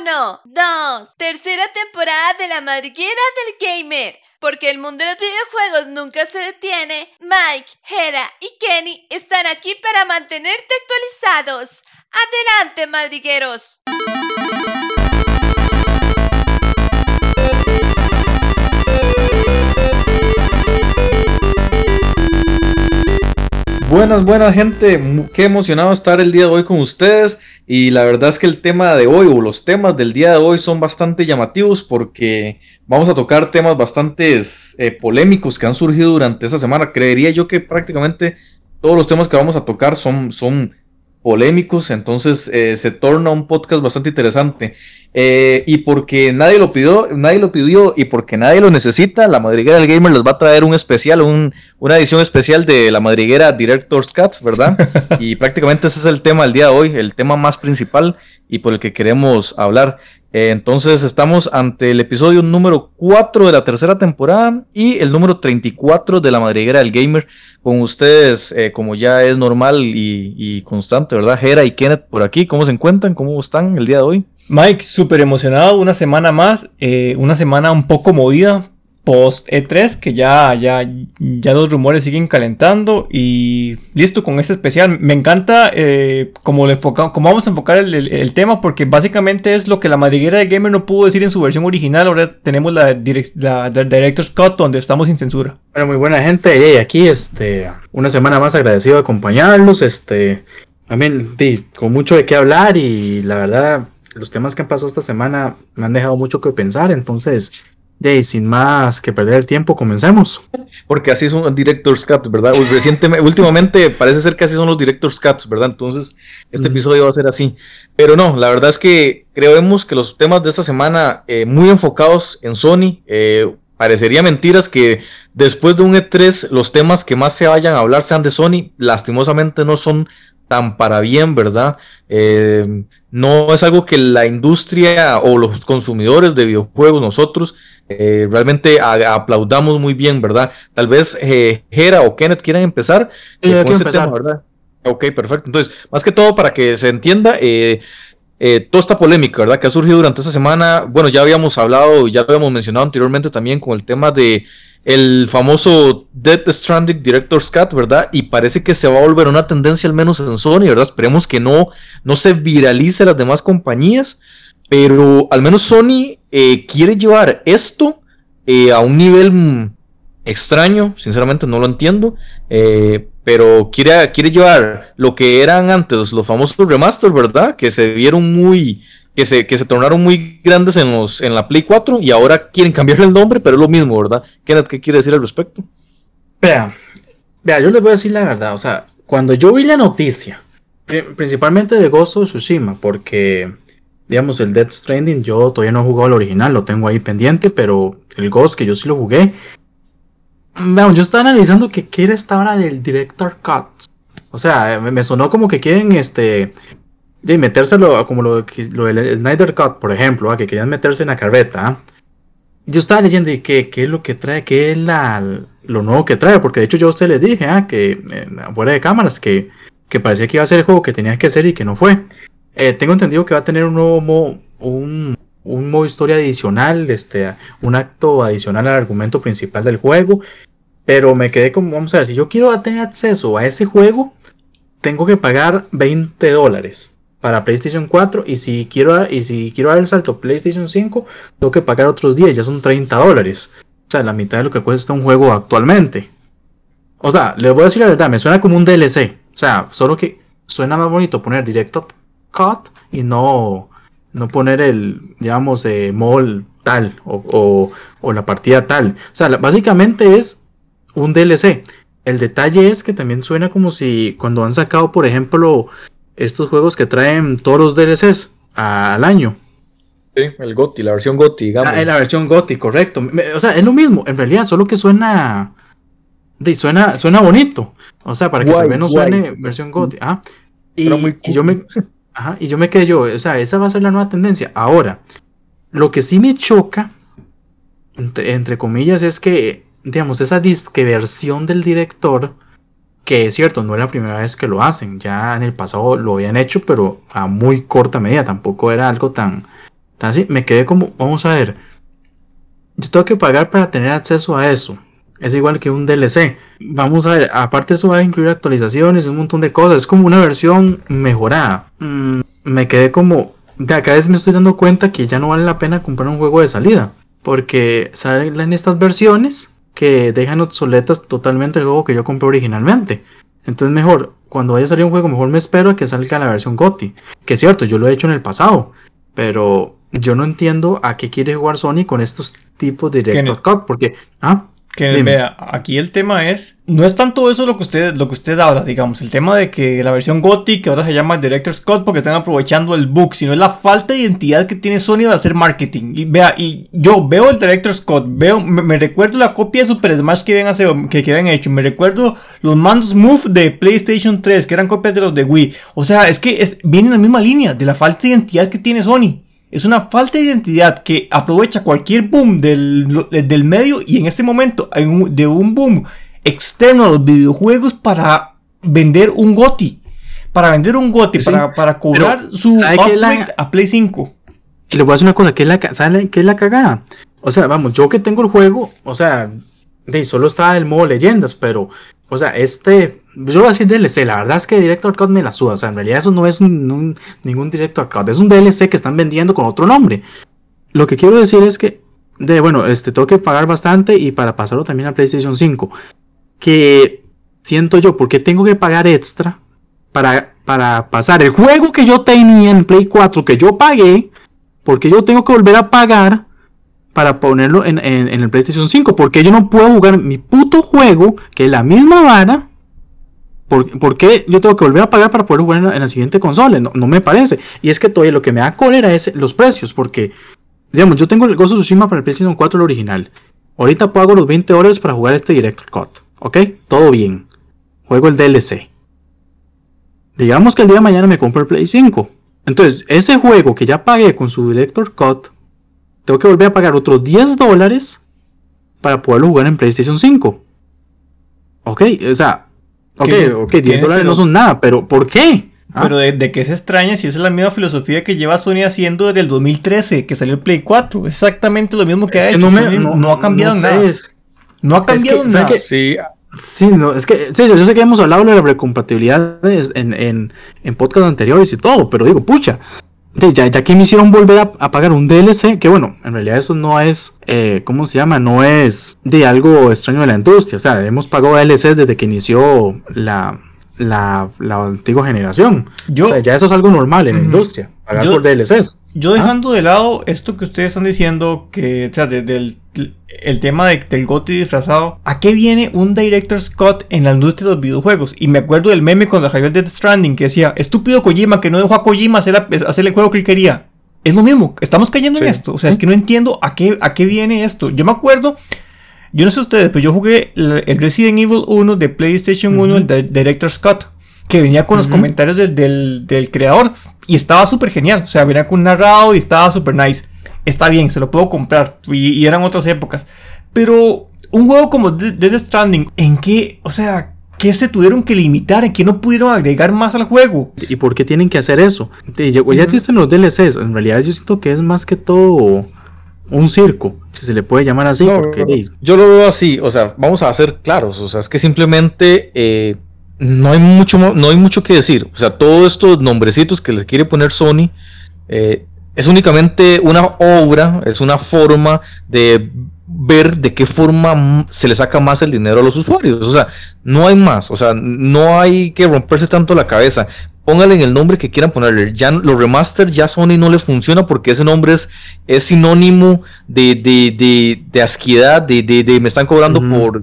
Uno, dos, tercera temporada de la madriguera del gamer. Porque el mundo de los videojuegos nunca se detiene, Mike, Hera y Kenny están aquí para mantenerte actualizados. Adelante, madrigueros. Buenas, buenas gente, qué emocionado estar el día de hoy con ustedes y la verdad es que el tema de hoy o los temas del día de hoy son bastante llamativos porque vamos a tocar temas bastante eh, polémicos que han surgido durante esta semana. Creería yo que prácticamente todos los temas que vamos a tocar son, son polémicos, entonces eh, se torna un podcast bastante interesante. Eh, y porque nadie lo pidió, nadie lo pidió y porque nadie lo necesita, la madriguera del gamer les va a traer un especial, una edición especial de la madriguera Director's Cuts, ¿verdad? y prácticamente ese es el tema del día de hoy, el tema más principal y por el que queremos hablar. Eh, entonces estamos ante el episodio número 4 de la tercera temporada y el número 34 de la madriguera del gamer con ustedes eh, como ya es normal y, y, constante, ¿verdad? Jera y Kenneth por aquí, ¿cómo se encuentran? ¿Cómo están el día de hoy? Mike, súper emocionado, una semana más, eh, una semana un poco movida, post E3, que ya, ya, ya los rumores siguen calentando y listo con este especial. Me encanta eh, cómo, le cómo vamos a enfocar el, tema porque básicamente es lo que la madriguera de Gamer no pudo decir en su versión original. Ahora tenemos la, la, Director's Cut donde estamos sin censura. Bueno, muy buena gente. Y aquí este, una semana más agradecido de acompañarlos. Este, también con mucho de qué hablar y la verdad los temas que han pasado esta semana me han dejado mucho que pensar, entonces, de sin más que perder el tiempo, comencemos. Porque así son Director's Cuts, ¿verdad? Recientemente, últimamente parece ser que así son los Director's Cuts, ¿verdad? Entonces, este episodio va a ser así. Pero no, la verdad es que creemos que los temas de esta semana, eh, muy enfocados en Sony, eh, parecería mentiras que después de un E3 los temas que más se vayan a hablar sean de Sony, lastimosamente no son tan para bien, ¿verdad? Eh, no es algo que la industria o los consumidores de videojuegos, nosotros, eh, realmente aplaudamos muy bien, ¿verdad? Tal vez eh, Jera o Kenneth quieran empezar con ese tema, ¿verdad? Ok, perfecto. Entonces, más que todo para que se entienda, toda esta polémica, ¿verdad? Que ha surgido durante esta semana, bueno, ya habíamos hablado, ya lo habíamos mencionado anteriormente también con el tema de el famoso Death Stranding Director's Cut, ¿verdad? Y parece que se va a volver una tendencia al menos en Sony, ¿verdad? Esperemos que no, no se viralice las demás compañías, pero al menos Sony eh, quiere llevar esto eh, a un nivel mm, extraño, sinceramente no lo entiendo, eh, pero quiere, quiere llevar lo que eran antes los famosos remasters, ¿verdad? Que se vieron muy que se, que se tornaron muy grandes en, los, en la Play 4 y ahora quieren cambiarle el nombre, pero es lo mismo, ¿verdad? Kenneth, ¿qué quiere decir al respecto? Vea, vea, yo les voy a decir la verdad, o sea, cuando yo vi la noticia, principalmente de Ghost of Tsushima, porque, digamos, el Death Stranding, yo todavía no he jugado el original, lo tengo ahí pendiente, pero el Ghost, que yo sí lo jugué, veamos, yo estaba analizando que quiere esta hora del Director Cut. O sea, me sonó como que quieren este de metérselo como lo, lo del Snyder Cut, por ejemplo, que querían meterse en la carreta. Yo estaba leyendo y qué, qué es lo que trae, qué es la, lo nuevo que trae, porque de hecho yo a usted le dije, ah, que fuera de cámaras, que, que parecía que iba a ser el juego que tenía que ser y que no fue. Eh, tengo entendido que va a tener un nuevo modo, un, un modo historia adicional, este, un acto adicional al argumento principal del juego. Pero me quedé como, vamos a ver, si yo quiero tener acceso a ese juego, tengo que pagar 20 dólares para PlayStation 4 y si quiero y si quiero dar el salto PlayStation 5 tengo que pagar otros 10, ya son 30 dólares. O sea, la mitad de lo que cuesta un juego actualmente. O sea, les voy a decir la verdad, me suena como un DLC. O sea, solo que suena más bonito poner directo cut y no, no poner el, digamos, eh, mall tal o, o, la partida tal. O sea, básicamente es un DLC. El detalle es que también suena como si cuando han sacado, por ejemplo, estos juegos que traen todos los DLCs al año. Sí, el GOTI, la versión GOTI, digamos. Ah, la versión GOTI, correcto. O sea, es lo mismo, en realidad, solo que suena. Suena, suena bonito. O sea, para que al menos suene versión GOTI. Ah, y, yo me. Ajá, y yo me quedé yo. O sea, esa va a ser la nueva tendencia. Ahora, lo que sí me choca, entre, comillas, es que, digamos, esa disque versión del director que es cierto, no es la primera vez que lo hacen, ya en el pasado lo habían hecho, pero a muy corta medida, tampoco era algo tan, Así me quedé como, vamos a ver, yo tengo que pagar para tener acceso a eso. Es igual que un DLC. Vamos a ver, aparte eso va a incluir actualizaciones un montón de cosas. Es como una versión mejorada. Mm, me quedé como, de cada vez me estoy dando cuenta que ya no vale la pena comprar un juego de salida. Porque salen estas versiones que dejan obsoletas totalmente el juego que yo compré originalmente. Entonces mejor, cuando vaya a salir un juego, mejor me espero a que salga la versión GOTI. Que es cierto, yo lo he hecho en el pasado. Pero yo no entiendo a qué quiere jugar Sony con estos tipos de Director Cut. Porque, ah, que vea, aquí el tema es, no es tanto eso lo que usted, lo que usted habla, digamos, el tema de que la versión Gothic ahora se llama Director Scott porque están aprovechando el bug, sino es la falta de identidad que tiene Sony de hacer marketing. Y vea, y yo veo el Director Scott, veo, me, recuerdo la copia de Super Smash que habían, que, que habían hecho, me recuerdo los mandos Move de PlayStation 3, que eran copias de los de Wii. O sea, es que es, viene en la misma línea de la falta de identidad que tiene Sony. Es una falta de identidad que aprovecha cualquier boom del, del medio y en este momento de un boom externo a los videojuegos para vender un GOTI. Para vender un GOTI, para, para, cobrar su upgrade a Play 5. Y le voy a decir una cosa, ¿qué es la, qué es la cagada? O sea, vamos, yo que tengo el juego, o sea, de, solo está el modo leyendas, pero, o sea, este, yo voy a decir DLC, la verdad es que Director Cut me la suda, o sea, en realidad eso no es ningún Director Cut, es un DLC que están vendiendo con otro nombre. Lo que quiero decir es que, de, bueno, este, tengo que pagar bastante y para pasarlo también a PlayStation 5, que siento yo, porque tengo que pagar extra para, para pasar el juego que yo tenía en Play 4, que yo pagué, porque yo tengo que volver a pagar para ponerlo en, el PlayStation 5. Porque yo no puedo jugar mi puto juego, que es la misma vara. ¿Por, qué yo tengo que volver a pagar para poder jugar en la, siguiente consola? No, me parece. Y es que todavía lo que me da cólera es los precios. Porque, digamos, yo tengo el Ghost of Tsushima para el PlayStation 4, el original. Ahorita pago los 20 dólares para jugar este Director Cut. ¿Ok? Todo bien. Juego el DLC. Digamos que el día de mañana me compro el Play 5. Entonces, ese juego que ya pagué con su Director Cut tengo que volver a pagar otros 10 dólares para poderlo jugar en PlayStation 5. Ok, o sea, ok, ok, 10 dólares no son nada, pero ¿por qué? ¿Ah? Pero de, qué se extraña si esa es la misma filosofía que lleva Sony haciendo desde el 2013, que salió el Play 4. Exactamente lo mismo que ha hecho. No, ha cambiado nada. no ha cambiado nada. sí. Sí, no, es que sí, yo sé que hemos hablado de la recompatibilidad en, en, en podcast anteriores y todo, pero digo, pucha, ya, ya que me hicieron volver a, pagar un DLC, que bueno, en realidad eso no es, eh, ¿cómo se llama? No es de algo extraño de la industria. O sea, hemos pagado DLC desde que inició la, la, la antigua generación. Yo, o sea, ya eso es algo normal en la industria, pagar por DLCs. Yo dejando de lado esto que ustedes están diciendo, que, o sea, desde el, el tema del GOTY disfrazado, ¿a qué viene un Director Scott en la industria de los videojuegos? Y me acuerdo del meme cuando salió el Death Stranding que decía, estúpido Kojima que no dejó a Kojima hacer, hacer el juego que él quería. Es lo mismo, estamos cayendo en esto. O sea, es que no entiendo a qué, a qué viene esto. Yo me acuerdo yo no sé ustedes, pero yo jugué el Resident Evil 1 de PlayStation 1, el de Director Scott, que venía con los comentarios del, del, creador y estaba súper genial. O sea, venía con un narrado y estaba súper nice. Está bien, se lo puedo comprar. Y, eran otras épocas. Pero un juego como Death Stranding, ¿en qué? O sea, ¿qué se tuvieron que limitar? ¿En qué no pudieron agregar más al juego? ¿Y por qué tienen que hacer eso? Ya existen los DLCs. En realidad yo siento que es más que todo un circo, si se le puede llamar así. yo lo veo así, o sea, vamos a ser claros, o sea, es que simplemente eh, no, hay mucho, no hay mucho que decir, o sea, todos estos nombrecitos que les quiere poner Sony eh, es únicamente una obra, es una forma de ver de qué forma se le saca más el dinero a los usuarios. O sea, no hay más. O sea, no hay que romperse tanto la cabeza póngale en el nombre que quieran ponerle. Ya los remaster ya Sony no les funciona porque ese nombre es, es sinónimo de, de, de, de asquidad, de, de, me están cobrando por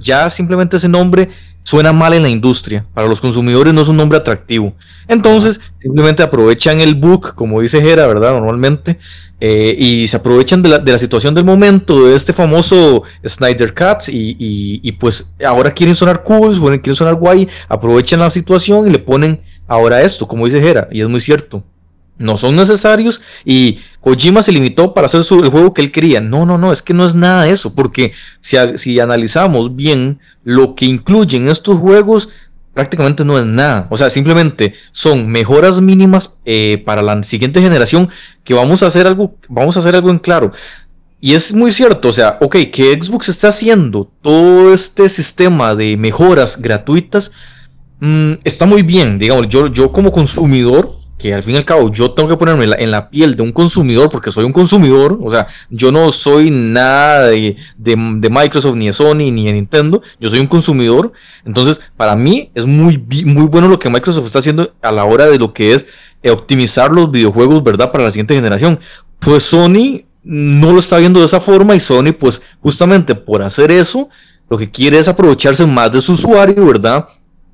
Ya simplemente ese nombre suena mal en la industria. Para los consumidores no es un nombre atractivo. Entonces, simplemente aprovechan el book, como dice Jera, ¿verdad? Normalmente. Eh, y se aprovechan de la, de la, situación del momento, de este famoso Snyder Cats, y, y, y, pues ahora quieren sonar cool, quieren sonar guay, aprovechan la situación y le ponen ahora esto, como dice Jera, y es muy cierto. No son necesarios y Kojima se limitó para hacer su, el juego que él quería. No, no, no, es que no es nada de eso, porque si, analizamos bien lo que incluyen estos juegos, prácticamente no es nada. O sea, simplemente son mejoras mínimas eh, para la siguiente generación que vamos a hacer algo, vamos a hacer algo en claro. Y es muy cierto, o sea, ok, que Xbox está haciendo todo este sistema de mejoras gratuitas, mm, está muy bien, digamos, yo, yo como consumidor, que al fin y al cabo yo tengo que ponerme en la, piel de un consumidor, porque soy un consumidor, o sea, yo no soy nada de, Microsoft, ni de Sony, ni de Nintendo, yo soy un consumidor, entonces para mí es muy, muy bueno lo que Microsoft está haciendo a la hora de lo que es eh, optimizar los videojuegos, ¿verdad? Para la siguiente generación. Pues Sony no lo está viendo de esa forma y Sony pues justamente por hacer eso lo que quiere es aprovecharse más de su usuario, ¿verdad?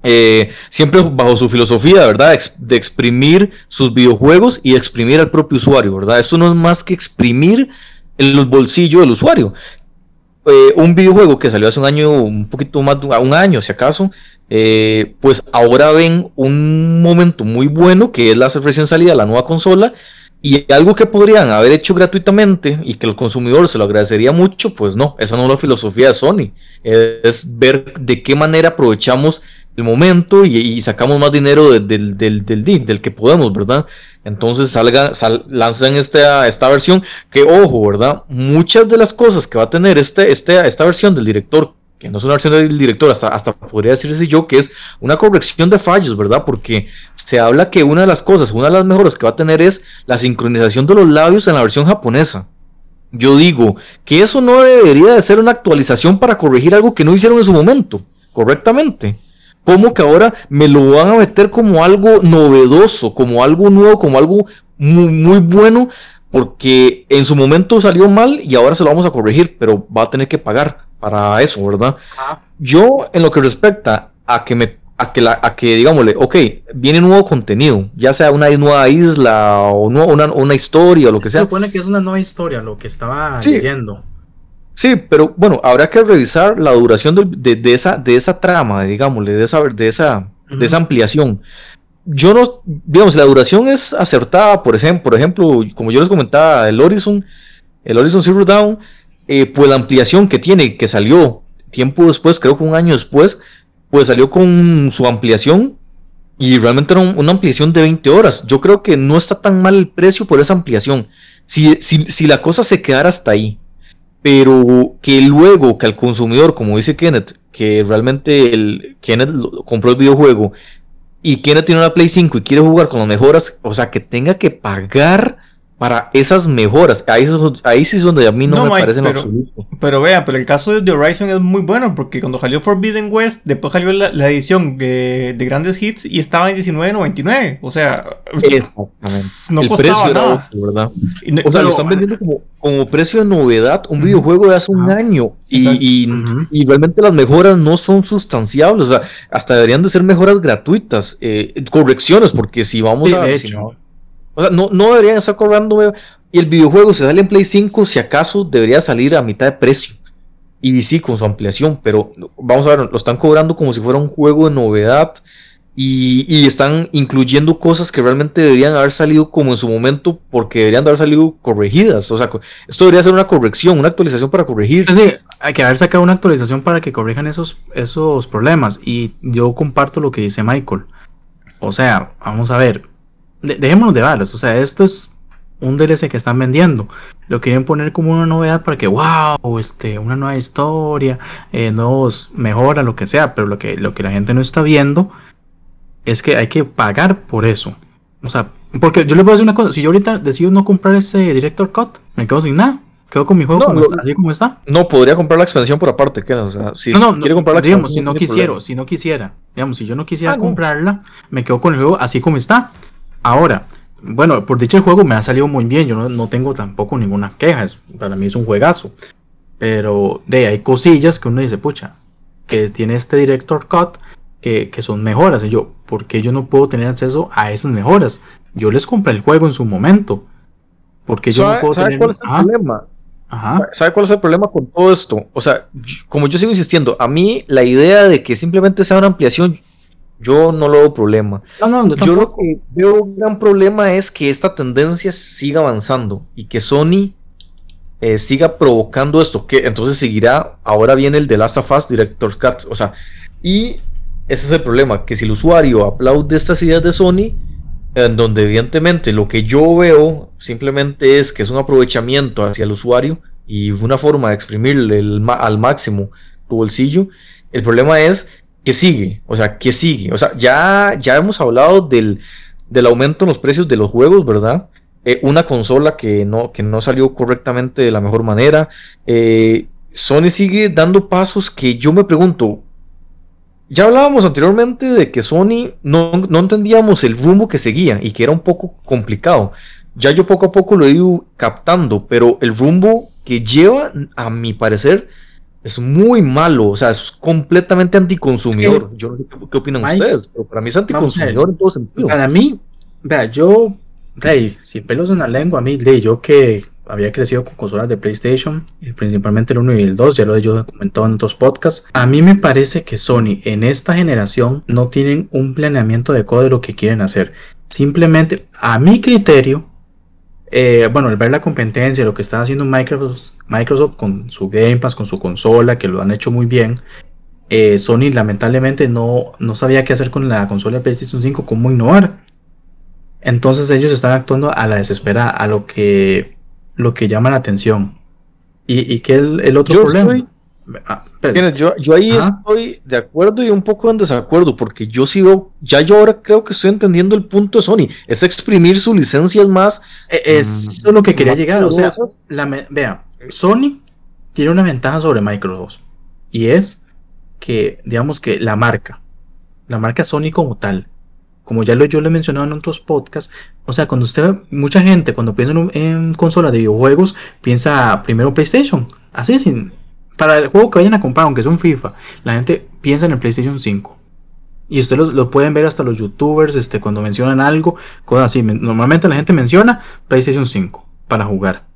Eh, siempre bajo su filosofía, ¿verdad? de exprimir sus videojuegos y exprimir al propio usuario, ¿verdad? Esto no es más que exprimir el bolsillo del usuario. Eh, un videojuego que salió hace un año, un poquito más de un año, si acaso, eh, pues ahora ven un momento muy bueno que es la recién salida de la nueva consola y algo que podrían haber hecho gratuitamente y que el consumidor se lo agradecería mucho, pues no, esa no es la filosofía de Sony. Es ver de qué manera aprovechamos el momento y, sacamos más dinero del, del, del, que podemos, ¿verdad? Entonces salga, lanzan esta, esta versión que, ojo, ¿verdad? Muchas de las cosas que va a tener este, este, esta versión del director que no es una versión del director, hasta, hasta podría decirse yo que es una corrección de fallos, ¿verdad? Porque se habla que una de las cosas, una de las mejores que va a tener es la sincronización de los labios en la versión japonesa. Yo digo que eso no debería de ser una actualización para corregir algo que no hicieron en su momento, correctamente. ¿Cómo que ahora me lo van a meter como algo novedoso, como algo nuevo, como algo muy, muy bueno? Porque en su momento salió mal y ahora se lo vamos a corregir, pero va a tener que pagar para eso, ¿verdad? Yo, en lo que respecta a que me a que, la, a que digámosle, ok, viene nuevo contenido, ya sea una nueva isla o una, una, historia o lo que sea. Se supone que es una nueva historia lo que estaba sí, leyendo. Sí, pero bueno, habrá que revisar la duración de, de, esa, de esa trama, digámosle, de esa, de esa, de esa ampliación. Yo no, digamos, la duración es acertada, por ejemplo, por ejemplo, como yo les comentaba, el Horizon, el Horizon Zero Dawn, eh, pues la ampliación que tiene, que salió tiempo después, creo que un año después, pues salió con su ampliación y realmente era una ampliación de 20 horas. Yo creo que no está tan mal el precio por esa ampliación. Si, si, la cosa se quedara hasta ahí, pero que luego que al consumidor, como dice Kenneth, que realmente el, Kenneth compró el videojuego y Kenneth tiene una Play 5 y quiere jugar con las mejoras, o sea, que tenga que pagar para esas mejoras. Ahí, ahí sí es donde a mí no, me parece en pero, absoluto. Pero vea, pero el caso de Horizon es muy bueno porque cuando salió Forbidden West, después salió la, edición de, grandes hits y estaba en 19.99. O sea, exactamente. No el precio nada. Era ¿verdad? o sea, lo están vendiendo como, como precio de novedad un videojuego de hace un año y, y, realmente las mejoras no son sustanciables. O sea, hasta deberían de ser mejoras gratuitas, eh, correcciones, porque si vamos a. O sea, no, no deberían estar cobrando. Y el videojuego se sale en Play 5, si acaso debería salir a mitad de precio. Y sí, con su ampliación, pero vamos a ver, lo están cobrando como si fuera un juego de novedad. Y, están incluyendo cosas que realmente deberían haber salido como en su momento, porque deberían de haber salido corregidas. O sea, esto debería ser una corrección, una actualización para corregir. Sí, hay que haber sacado una actualización para que corrijan esos, esos problemas. Y yo comparto lo que dice Michael. O sea, vamos a ver, dejémonos de balas, o sea, esto es un DLC que están vendiendo. Lo quieren poner como una novedad para que, wow, este, una nueva historia, eh, nuevos mejora, lo que sea, pero lo que, lo que la gente no está viendo es que hay que pagar por eso. O sea, porque yo le puedo decir una cosa, si yo ahorita decido no comprar ese Director Cut, me quedo sin nada. Quedo con mi juego como está, así como está. No, podría comprar la expansión por aparte, ¿qué? O sea, si no, no, quiere comprar la digamos, si no quisiera, si no quisiera, digamos, si yo no quisiera ah, comprarla, me quedo con el juego así como está. Ahora, bueno, por dicho el juego me ha salido muy bien. Yo no, tengo tampoco ninguna queja. para mí es un juegazo. Pero de hay cosillas que uno dice, pucha, que tiene este Director Cut que, son mejoras. Y yo, ¿por qué yo no puedo tener acceso a esas mejoras? Yo les compré el juego en su momento. Porque yo no puedo ¿sabe cuál es el problema? ¿Sabe cuál es el problema con todo esto? O sea, como yo sigo insistiendo, a mí la idea de que simplemente sea una ampliación, yo no lo veo problema. yo lo que veo un gran problema es que esta tendencia siga avanzando y que Sony eh, siga provocando esto. Que entonces seguirá. Ahora viene el de Last of Us Director's Cut. O sea, y ese es el problema, que si el usuario aplaude estas ideas de Sony, en donde evidentemente lo que yo veo simplemente es que es un aprovechamiento hacia el usuario y una forma de exprimirle al máximo tu bolsillo, el problema es que sigue, o sea, que sigue, o sea, ya, ya hemos hablado del, del aumento en los precios de los juegos, ¿verdad? Eh, una consola que no, que no salió correctamente de la mejor manera. Eh, Sony sigue dando pasos que yo me pregunto, ya hablábamos anteriormente de que Sony no, entendíamos el rumbo que seguía y que era un poco complicado. Ya yo poco a poco lo he ido captando, pero el rumbo que lleva, a mi parecer, es muy malo. O sea, es completamente anticonsumidor. Yo no sé qué, opinan ustedes, pero para mí es anticonsumidor en todo sentido. Para mí, vea, yo, hey, sin pelos en la lengua, a mí, de yo que había crecido con consolas de PlayStation, principalmente el 1 y el 2, ya lo he yo comentado en otros podcasts. A mí me parece que Sony en esta generación no tienen un planeamiento de de lo que quieren hacer. Simplemente, a mi criterio, eh, bueno, al ver la competencia, lo que está haciendo Microsoft, Microsoft con su Game Pass, con su consola, que lo han hecho muy bien, eh, Sony lamentablemente no, no sabía qué hacer con la consola de PlayStation 5, cómo innovar. Entonces ellos están actuando a la desesperada, a lo que lo que llama la atención. ¿Y, y qué el, el otro problema? Ah, yo, yo, ahí estoy de acuerdo y un poco en desacuerdo, porque yo sigo, ya yo ahora creo que estoy entendiendo el punto de Sony, es exprimir sus licencias más. E, eso es lo que quería llegar, o sea, vea, Sony tiene una ventaja sobre Microsoft, y es que, digamos que la marca, la marca Sony como tal, como ya lo, yo lo he mencionado en otros podcasts, o sea, cuando usted, mucha gente cuando piensa en, en consola de videojuegos, piensa primero PlayStation, así sin, para el juego que vayan a comprar, aunque sea un FIFA, la gente piensa en el PlayStation 5. Y ustedes lo, pueden ver hasta los youtubers, este, cuando mencionan algo, cosas así. Normalmente la gente menciona PlayStation 5 para jugar.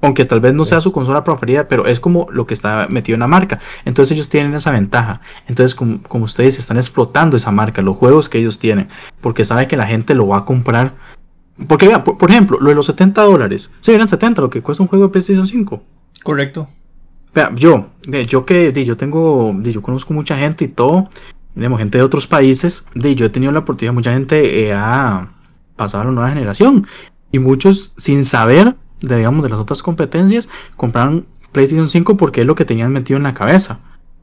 Aunque tal vez no sea su consola preferida, pero es como lo que está metido en la marca. Entonces ellos tienen esa ventaja. Entonces, como, ustedes están explotando esa marca, los juegos que ellos tienen, porque saben que la gente lo va a comprar. Porque vean, por, ejemplo, lo de los 70 dólares. Si eran 70 lo que cuesta un juego de PlayStation 5. Correcto. Yo, yo que yo tengo, yo conozco mucha gente y todo, tenemos gente de otros países, yo he tenido la oportunidad, mucha gente eh, ha pasado a la nueva generación y muchos sin saber de, digamos, de las otras competencias, compraron PlayStation 5 porque es lo que tenían metido en la cabeza.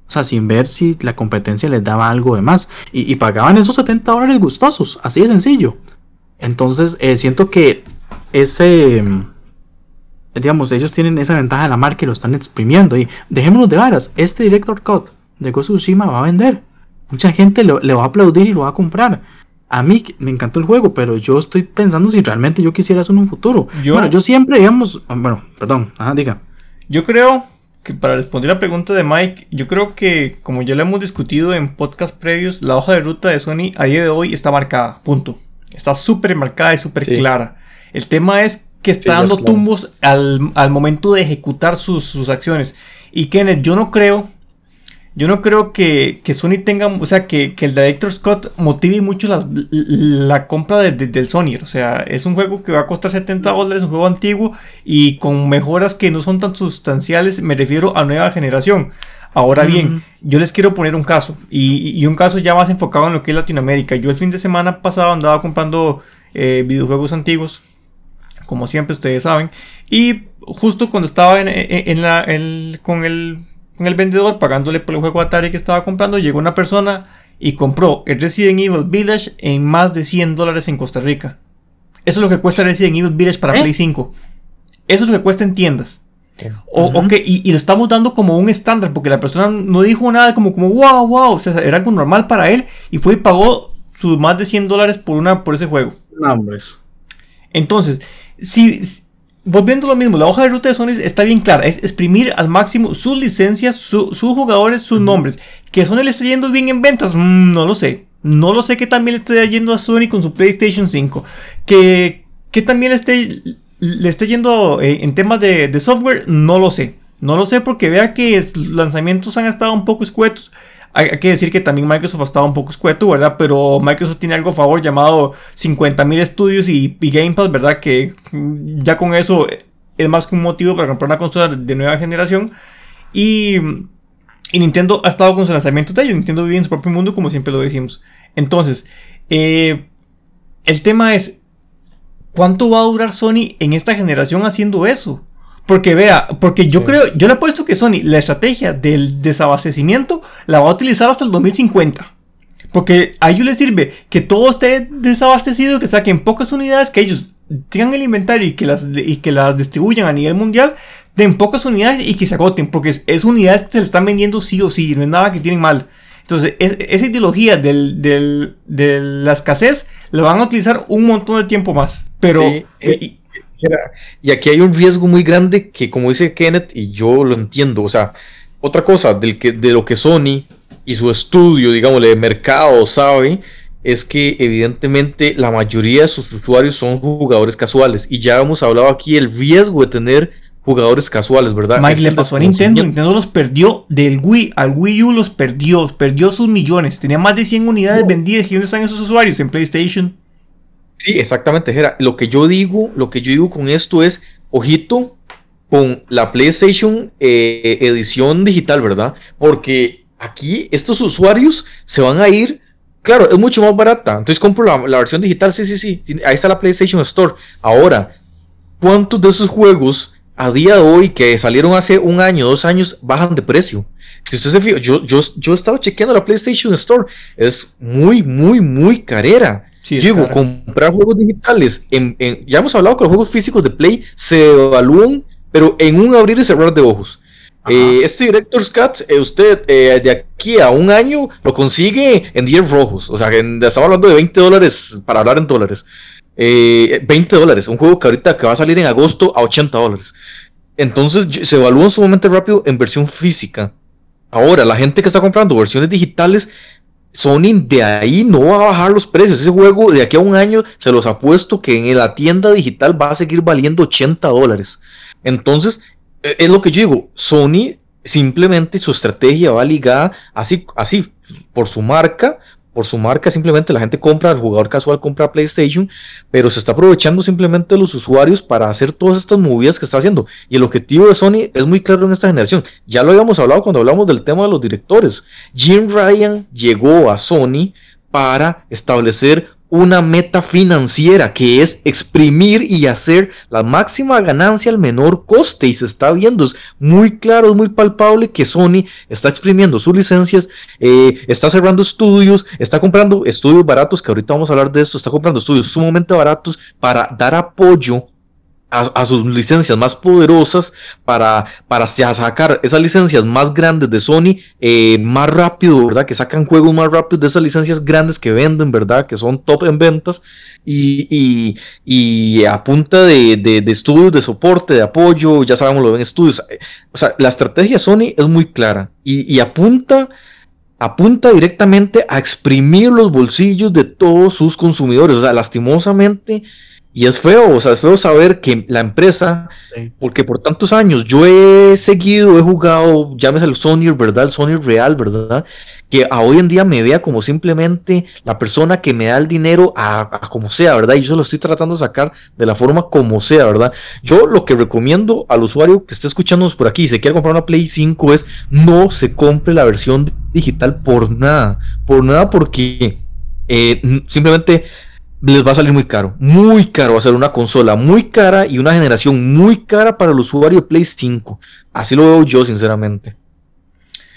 O sea, sin ver si la competencia les daba algo de más. Y, pagaban esos 70 dólares gustosos, así de sencillo. Entonces, eh, siento que ese, digamos, ellos tienen esa ventaja de la marca y lo están exprimiendo. Y dejémonos de varas, este Director Cut de Ghost of Tsushima va a vender. Mucha gente le va a aplaudir y lo va a comprar a mí me encantó el juego, pero yo estoy pensando si realmente yo quisiera eso en un futuro. Yo, bueno, yo siempre, digamos, bueno, perdón, ajá, diga. Yo creo que para responder la pregunta de Mike, yo creo que como ya lo hemos discutido en podcast previos, la hoja de ruta de Sony a día de hoy está marcada, punto. Está súper marcada y súper clara. El tema es que está dando tumbos al, al, momento de ejecutar sus, sus acciones. Y Kenneth, yo no creo yo no creo que, Sony tenga, o sea, que, el Director Scott motive mucho la compra de, del Sony. O sea, es un juego que va a costar 70 dólares, un juego antiguo y con mejoras que no son tan sustanciales, me refiero a nueva generación. Ahora bien, yo les quiero poner un caso y, un caso ya más enfocado en lo que es Latinoamérica. Yo el fin de semana pasado andaba comprando eh, videojuegos antiguos, como siempre ustedes saben, y justo cuando estaba en, la, con el con el vendedor pagándole por el juego Atari que estaba comprando, llegó una persona y compró el Resident Evil Village en más de 100 dólares en Costa Rica. Eso es lo que cuesta Resident Evil Village para ¿Eh? Play 5. Eso es lo que cuesta en tiendas. O, y, lo estamos dando como un estándar, porque la persona no dijo nada como, como wow, wow, o sea, era algo normal para él y fue y pagó sus más de 100 dólares por, una, por ese juego. Entonces, si, volviendo a lo mismo, la hoja de ruta de Sony está bien clara. Es exprimir al máximo sus licencias, sus jugadores, sus nombres. ¿Que Sony le está yendo bien en ventas? Mm, no lo sé. No lo sé que también le esté yendo a Sony con su PlayStation 5. Que, que también le esté, le esté yendo eh, en temas de, de, software. No lo sé. No lo sé porque vea que los lanzamientos han estado un poco escuetos. Hay, que decir que también Microsoft ha estado un poco escueto, ¿verdad? Pero Microsoft tiene algo a favor llamado 50.000 estudios y, Game Pass, ¿verdad? Que ya con eso es más que un motivo para comprar una consola de nueva generación. Y Nintendo ha estado con su lanzamiento de ellos. Nintendo vive en su propio mundo, como siempre lo decimos. Entonces, eh, el tema es: ¿cuánto va a durar Sony en esta generación haciendo eso? Porque vea, porque yo creo, yo le he puesto que Sony, la estrategia del desabastecimiento la va a utilizar hasta el 2050. Porque a ellos les sirve que todo esté desabastecido, que saquen pocas unidades, que ellos tengan el inventario y que las, y que las distribuyan a nivel mundial, den pocas unidades y que se agoten, porque es, unidades que se le están vendiendo sí o sí, no es nada que tienen mal. Entonces, esa ideología del, del, de la escasez la van a utilizar un montón de tiempo más. Pero... Eh, y aquí hay un riesgo muy grande que, como dice Kenneth, y yo lo entiendo, o sea, otra cosa del que, de lo que Sony y su estudio, digámosle, de mercado sabe, es que evidentemente la mayoría de sus usuarios son jugadores casuales. Y ya hemos hablado aquí el riesgo de tener jugadores casuales, ¿verdad? Mike le pasó a Nintendo, Nintendo los perdió del Wii al Wii U, los perdió, perdió sus millones. Tenía más de 100 unidades vendidas. ¿Y dónde están esos usuarios? En PlayStation. Sí, exactamente. Lo que yo digo, lo que yo digo con esto es, ojito con la PlayStation eh, edición digital, ¿verdad? Porque aquí estos usuarios se van a ir, claro, es mucho más barata. Entonces compro la, versión digital, sí, sí, sí. Ahí está la PlayStation Store. Ahora, ¿cuántos de esos juegos a día de hoy que salieron hace un año, dos años, bajan de precio? Si usted se fija, yo, yo, yo he estado chequeando la PlayStation Store. Es muy, muy, muy carera. Digo, comprar juegos digitales, en, ya hemos hablado que los juegos físicos de Play se evalúan, pero en un abrir y cerrar de ojos. Eh, este Director's Cut, eh, usted eh, de aquí a un año lo consigue en 10 rojos. O sea, estamos hablando de 20 dólares para hablar en dólares. 20 dólares, un juego que ahorita que va a salir en agosto a 80 dólares. Entonces se evalúan sumamente rápido en versión física. Ahora, la gente que está comprando versiones digitales Sony de ahí no va a bajar los precios. Ese juego de aquí a un año se los apuesto que en la tienda digital va a seguir valiendo 80 dólares. Entonces, e, es lo que yo digo. Sony simplemente su estrategia va ligada así, así por su marca, por su marca, simplemente la gente compra, el jugador casual compra PlayStation, pero se está aprovechando simplemente los usuarios para hacer todas estas movidas que está haciendo. Y el objetivo de Sony es muy claro en esta generación. Ya lo habíamos hablado cuando hablamos del tema de los directores. Jim Ryan llegó a Sony para establecer una meta financiera que es exprimir y hacer la máxima ganancia al menor coste. Y se está viendo, es muy claro, es muy palpable que Sony está exprimiendo sus licencias, eh, está cerrando estudios, está comprando estudios baratos, que ahorita vamos a hablar de esto, está comprando estudios sumamente baratos para dar apoyo a, sus licencias más poderosas para, para sacar esas licencias más grandes de Sony eh, más rápido, ¿verdad? Que sacan juegos más rápido de esas licencias grandes que venden, ¿verdad? Que son top en ventas y, y, a punta de, de, estudios de soporte, de apoyo, ya sabemos lo ven estudios. O sea, la estrategia Sony es muy clara y, y apunta apunta directamente a exprimir los bolsillos de todos sus consumidores. O sea, lastimosamente y es feo, o sea, es feo saber que la empresa, porque por tantos años yo he seguido, he jugado, llámese el Sony, ¿verdad? El Sony real, ¿verdad? Que a hoy en día me vea como simplemente la persona que me da el dinero a, como sea, ¿verdad? Y yo lo estoy tratando de sacar de la forma como sea, ¿verdad? Yo lo que recomiendo al usuario que esté escuchándonos por aquí y se quiere comprar una Play 5 es no se compre la versión digital por nada, por nada porque eh, simplemente les va a salir muy caro. Muy caro va a ser una consola muy cara y una generación muy cara para el usuario de Play 5. Así lo veo yo, sinceramente.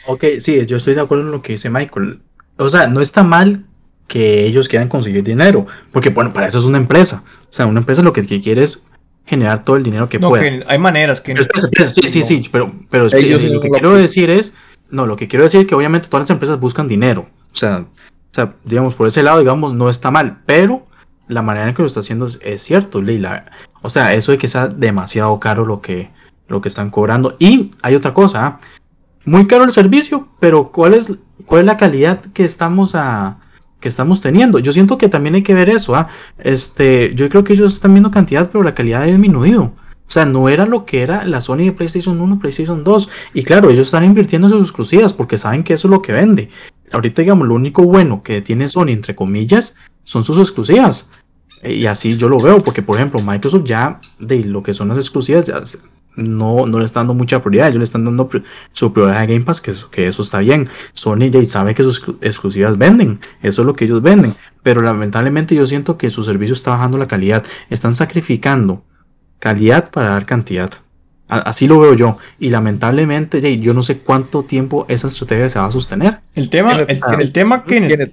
Ok, sí, yo estoy de acuerdo en lo que dice Michael. O sea, no está mal que ellos quieran conseguir dinero, porque bueno, para eso es una empresa. O sea, una empresa lo que, quiere es generar todo el dinero que no, pueda. hay maneras que... sí, sí, sí, pero, pero lo que quiero decir es, no, lo que quiero decir es que obviamente todas las empresas buscan dinero. O sea, o sea, digamos, por ese lado, digamos, no está mal, pero la manera en que lo está haciendo es, cierto, Leila. O sea, eso de que sea demasiado caro lo que, lo que están cobrando. Y hay otra cosa, muy caro el servicio, pero ¿cuál es, cuál es la calidad que estamos a que estamos teniendo? Yo siento que también hay que ver eso, ¿ah? Este, yo creo que ellos están viendo cantidad, pero la calidad ha disminuido. O sea, no era lo que era la Sony de PlayStation 1, PlayStation 2. Y claro, ellos están invirtiendo en sus exclusivas porque saben que eso es lo que vende. Ahorita, digamos, lo único bueno que tiene Sony, entre comillas, son sus exclusivas. Y así yo lo veo, porque por ejemplo, Microsoft ya de lo que son las exclusivas, no, no le están dando mucha prioridad, ellos le están dando su prioridad a Game Pass, que, que eso está bien. Sony ya sabe que sus exclusivas venden, eso es lo que ellos venden, pero lamentablemente yo siento que su servicio está bajando la calidad, están sacrificando calidad para dar cantidad. Así lo veo yo. Y lamentablemente, yo no sé cuánto tiempo esa estrategia se va a sostener. El tema, el, tema que.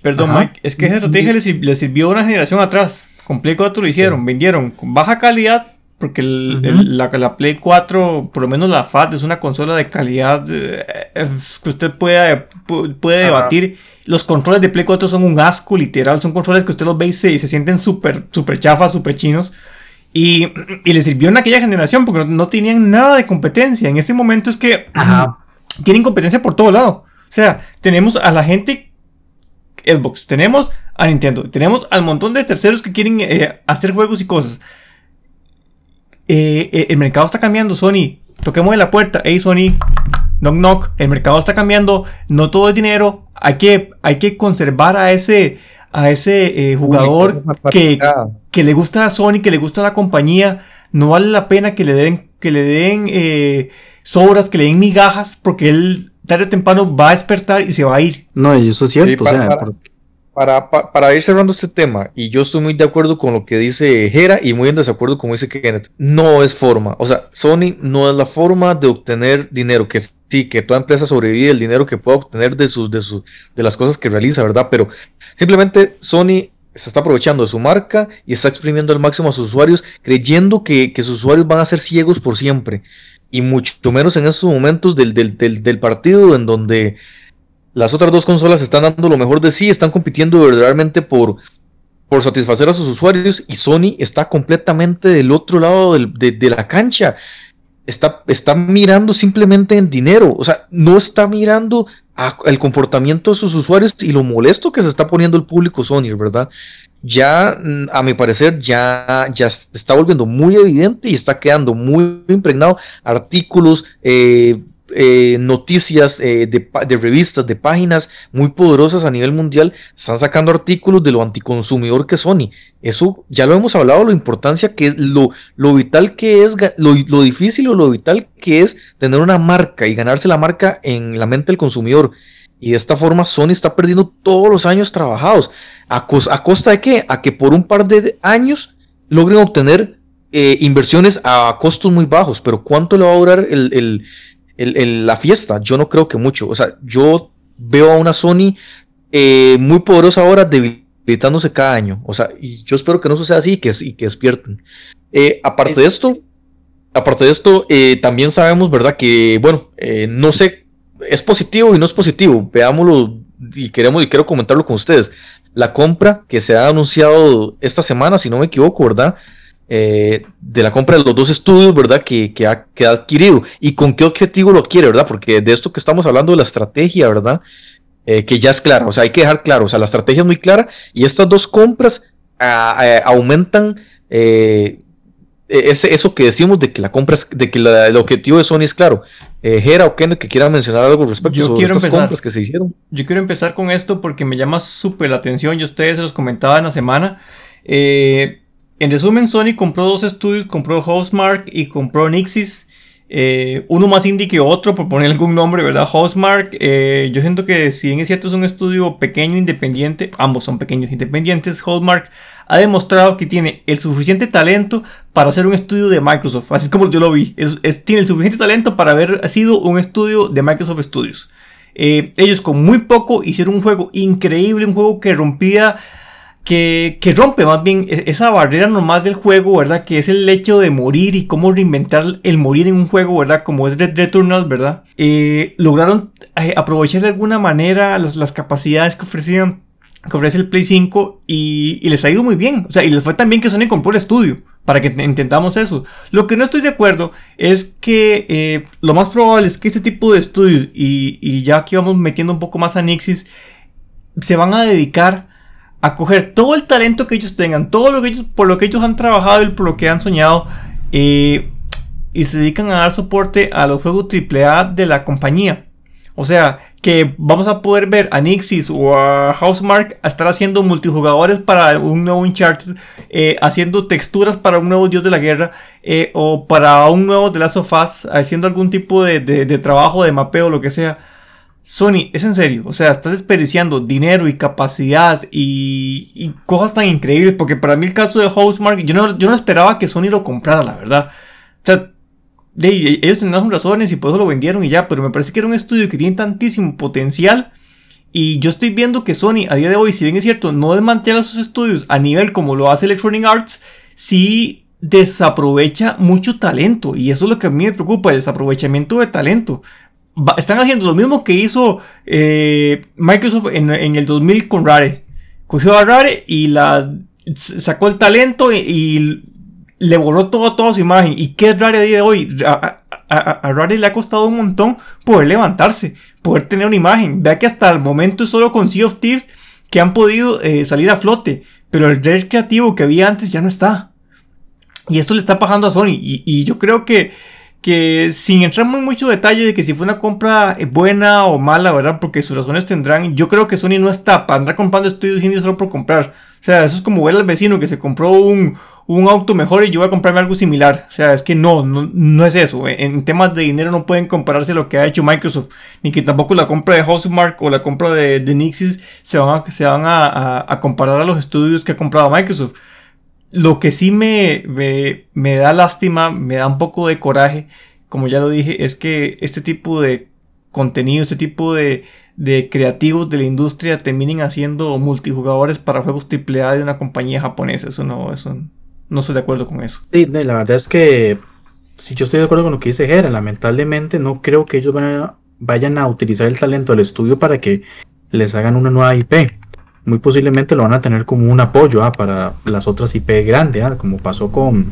Perdón, Mike, es que esa estrategia le, sirvió a una generación atrás. Con Play 4 lo hicieron, vendieron con baja calidad. Porque la, Play 4, por lo menos la FAT, es una consola de calidad eh, que usted puede, puede debatir. Los controles de Play 4 son un asco, literal. Son controles que usted los ve y se, se sienten súper super chafas, súper chinos. Y, y le sirvió en aquella generación porque no, tenían nada de competencia. En este momento es que tienen competencia por todo lado. O sea, tenemos a la gente Xbox, tenemos a Nintendo, tenemos al montón de terceros que quieren eh, hacer juegos y cosas. Eh, eh, el mercado está cambiando, Sony. Toquemos en la puerta. Hey, Sony. Knock knock. El mercado está cambiando. No todo es dinero. Hay que, hay que conservar a ese a ese eh, jugador que, que, le gusta a Sony, que le gusta a la compañía, no vale la pena que le den, que le den eh, sobras, que le den migajas, porque él tarde o temprano va a despertar y se va a ir. No, y eso es cierto. para, para, ir cerrando este tema, y yo estoy muy de acuerdo con lo que dice Hera y muy en desacuerdo con dice Kenneth, no es forma, o sea, Sony no es la forma de obtener dinero, que sí, que toda empresa sobrevive el dinero que pueda obtener de, sus, de, sus, de las cosas que realiza, ¿verdad? Pero simplemente Sony se está aprovechando de su marca y está exprimiendo al máximo a sus usuarios, creyendo que, que sus usuarios van a ser ciegos por siempre. Y mucho menos en estos momentos del, del, del, del partido en donde las otras dos consolas están dando lo mejor de sí, están compitiendo verdaderamente por, por satisfacer a sus usuarios y Sony está completamente del otro lado de, la cancha. Está, está, mirando simplemente en dinero, o sea, no está mirando el comportamiento de sus usuarios y lo molesto que se está poniendo el público Sony, ¿verdad? Ya, a mi parecer, ya, ya está volviendo muy evidente y está quedando muy impregnado artículos, eh, eh, noticias eh, de, revistas, de páginas muy poderosas a nivel mundial, están sacando artículos de lo anticonsumidor que Sony. Eso ya lo hemos hablado, la importancia que es, lo, lo vital que es, lo, difícil o lo vital que es tener una marca y ganarse la marca en la mente del consumidor. Y de esta forma Sony está perdiendo todos los años trabajados. ¿A, costa de qué? A que por un par de años logren obtener eh, inversiones a costos muy bajos. Pero ¿cuánto le va a durar el, la fiesta. Yo no creo que mucho. O sea, yo veo a una Sony eh, muy poderosa ahora debilitándose cada año. O sea, y yo espero que no suceda así y que, y que despierten. Eh, aparte de esto, aparte de esto, eh, también sabemos, ¿verdad? Que, bueno, no sé, es positivo y no es positivo. Veámoslo y queremos y quiero comentarlo con ustedes. La compra que se ha anunciado esta semana, si no me equivoco, ¿verdad? Eh, de la compra de los dos estudios, ¿verdad? Que, que, ha, que, ha, adquirido y con qué objetivo lo adquiere, ¿verdad? Porque de esto que estamos hablando de la estrategia, ¿verdad? Eh, que ya es clara, o sea, hay que dejar claro, o sea, la estrategia es muy clara y estas dos compras aumentan eh, ese, eso que decimos de que la compra es, de que el objetivo de Sony es claro. Gera o Kenneth que quieran mencionar algo respecto a estas compras que se hicieron. Yo quiero empezar con esto porque me llama súper la atención y ustedes se los comentaba en la semana. Eh, en resumen, Sony compró dos estudios, compró Housemark y compró Nixis. Eh, uno más indie que otro, por poner algún nombre, ¿verdad? Housemark, eh, yo siento que si bien es cierto es un estudio pequeño, independiente, ambos son pequeños, independientes, Housemark ha demostrado que tiene el suficiente talento para hacer un estudio de Microsoft, así como yo lo vi, tiene el suficiente talento para haber sido un estudio de Microsoft Studios. Eh, ellos con muy poco hicieron un juego increíble, un juego que rompía que, rompe más bien e-, esa barrera normal del juego, ¿verdad? Que es el hecho de morir y cómo reinventar el morir en un juego, ¿verdad? Como es Red Returnal, ¿verdad? Eh, lograron eh, aprovechar de alguna manera las, capacidades que ofrecían, que ofrece el Play 5 y, les ha ido muy bien. O sea, y les fue también que Sony compró el estudio para que intentamos eso. Lo que no estoy de acuerdo es que eh, lo más probable es que este tipo de estudios, y, y ya aquí vamos metiendo un poco más a Nixis, se van a dedicar a coger todo el talento que ellos tengan, todo lo que ellos, por lo que ellos han trabajado y por lo que han soñado, eh, y se dedican a dar soporte a los juegos AAA de la compañía. O sea, que vamos a poder ver a Nixis o a Housemark a estar haciendo multijugadores para un nuevo Uncharted, eh, haciendo texturas para un nuevo Dios de la Guerra, eh, o para un nuevo The Last of Us, haciendo algún tipo de, de, trabajo de mapeo, lo que sea. Sony, es en serio, o sea, estás desperdiciando dinero y capacidad y, y, cosas tan increíbles, porque para mí el caso de Housemark, yo no, yo no esperaba que Sony lo comprara, la verdad. O sea, ellos tenían sus razones y por eso lo vendieron y ya, pero me parece que era un estudio que tiene tantísimo potencial. Y yo estoy viendo que Sony a día de hoy, si bien es cierto, no desmantela sus estudios a nivel como lo hace Electronic Arts, sí desaprovecha mucho talento. Y eso es lo que a mí me preocupa, el desaprovechamiento de talento. Están haciendo lo mismo que hizo eh, Microsoft en, el 2000 con Rare. Cogió a Rare y sacó el talento y le borró todo, toda su imagen. ¿Y qué es Rare a día de hoy? A, Rare le ha costado un montón poder levantarse, poder tener una imagen. Vea que hasta el momento es solo con Sea of Thieves que han podido eh, salir a flote. Pero el Rare creativo que había antes ya no está. Y esto le está pasando a Sony. Y, yo creo que, que sin entrar muy mucho detalle de que si fue una compra buena o mala, ¿verdad? Porque sus razones tendrán. Yo creo que Sony no está para andar comprando estudios indios solo por comprar. O sea, eso es como ver al vecino que se compró un, un auto mejor y yo voy a comprarme algo similar. O sea, es que no, no, es eso. En, temas de dinero no pueden compararse lo que ha hecho Microsoft, ni que tampoco la compra de Housemark o la compra de, de Nixis se van, a, se van a, comparar a los estudios que ha comprado Microsoft. Lo que sí me, me, da lástima, me da un poco de coraje, como ya lo dije, es que este tipo de contenido, este tipo de, de creativos de la industria terminen haciendo multijugadores para juegos AAA de una compañía japonesa. Eso no, eso no estoy de acuerdo con eso. Sí, la verdad es que si yo estoy de acuerdo con lo que dice Gera, lamentablemente no creo que ellos vayan a, utilizar el talento del estudio para que les hagan una nueva IP. Muy posiblemente lo van a tener como un apoyo ah, para las otras IP grandes, ah, como pasó con,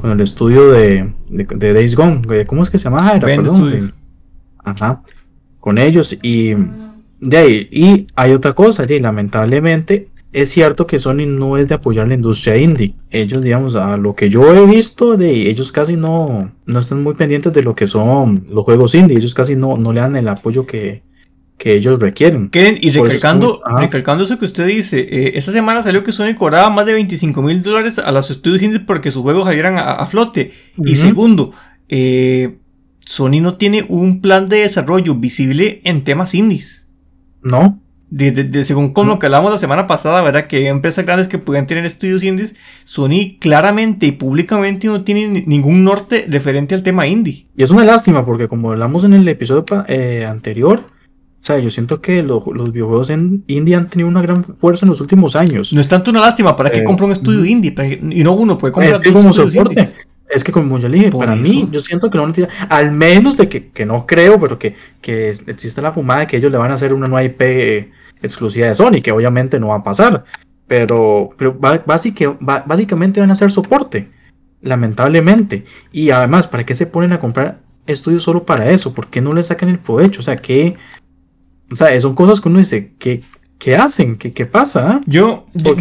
con el estudio de, de, Days Gone. ¿Cómo es que se llama? Ajá. Con ellos y de ahí. Y hay otra cosa, y lamentablemente es cierto que Sony no es de apoyar la industria indie. Ellos, digamos, a lo que yo he visto de ellos casi no, no están muy pendientes de lo que son los juegos indie. Ellos casi no, no le dan el apoyo que, ellos requieren. y recalcando, recalcando eso que usted dice, eh, esta semana salió que Sony cobraba más de 25 mil dólares a los estudios indie porque sus juegos salieran a, flote. Y segundo, eh, Sony no tiene un plan de desarrollo visible en temas indies. No, de, según con lo que hablamos la semana pasada, ¿verdad? Que empresas grandes que pueden tener estudios indies, Sony claramente y públicamente no tiene ningún norte referente al tema indie. Y es una lástima porque como hablamos en el episodio eh, anterior, o sea, yo siento que los videojuegos en indie han tenido una gran fuerza en los últimos años. No es tanto una lástima, ¿para qué eh, compra un estudio indie? Y no uno puede comprar es como soporte. Es que como ya le dije, para mí, yo siento que no al menos de que, que no creo, pero que, que, existe la fumada de que ellos le van a hacer una nueva IP exclusiva de Sony, que obviamente no va a pasar. Pero, pero básicamente van a hacer soporte, lamentablemente. Y además, ¿para qué se ponen a comprar estudios solo para eso? ¿Por qué no le sacan el provecho? O sea, que... O sea, son cosas que uno dice, que ¿Qué hacen? ¿Qué, qué pasa? Yo, yo,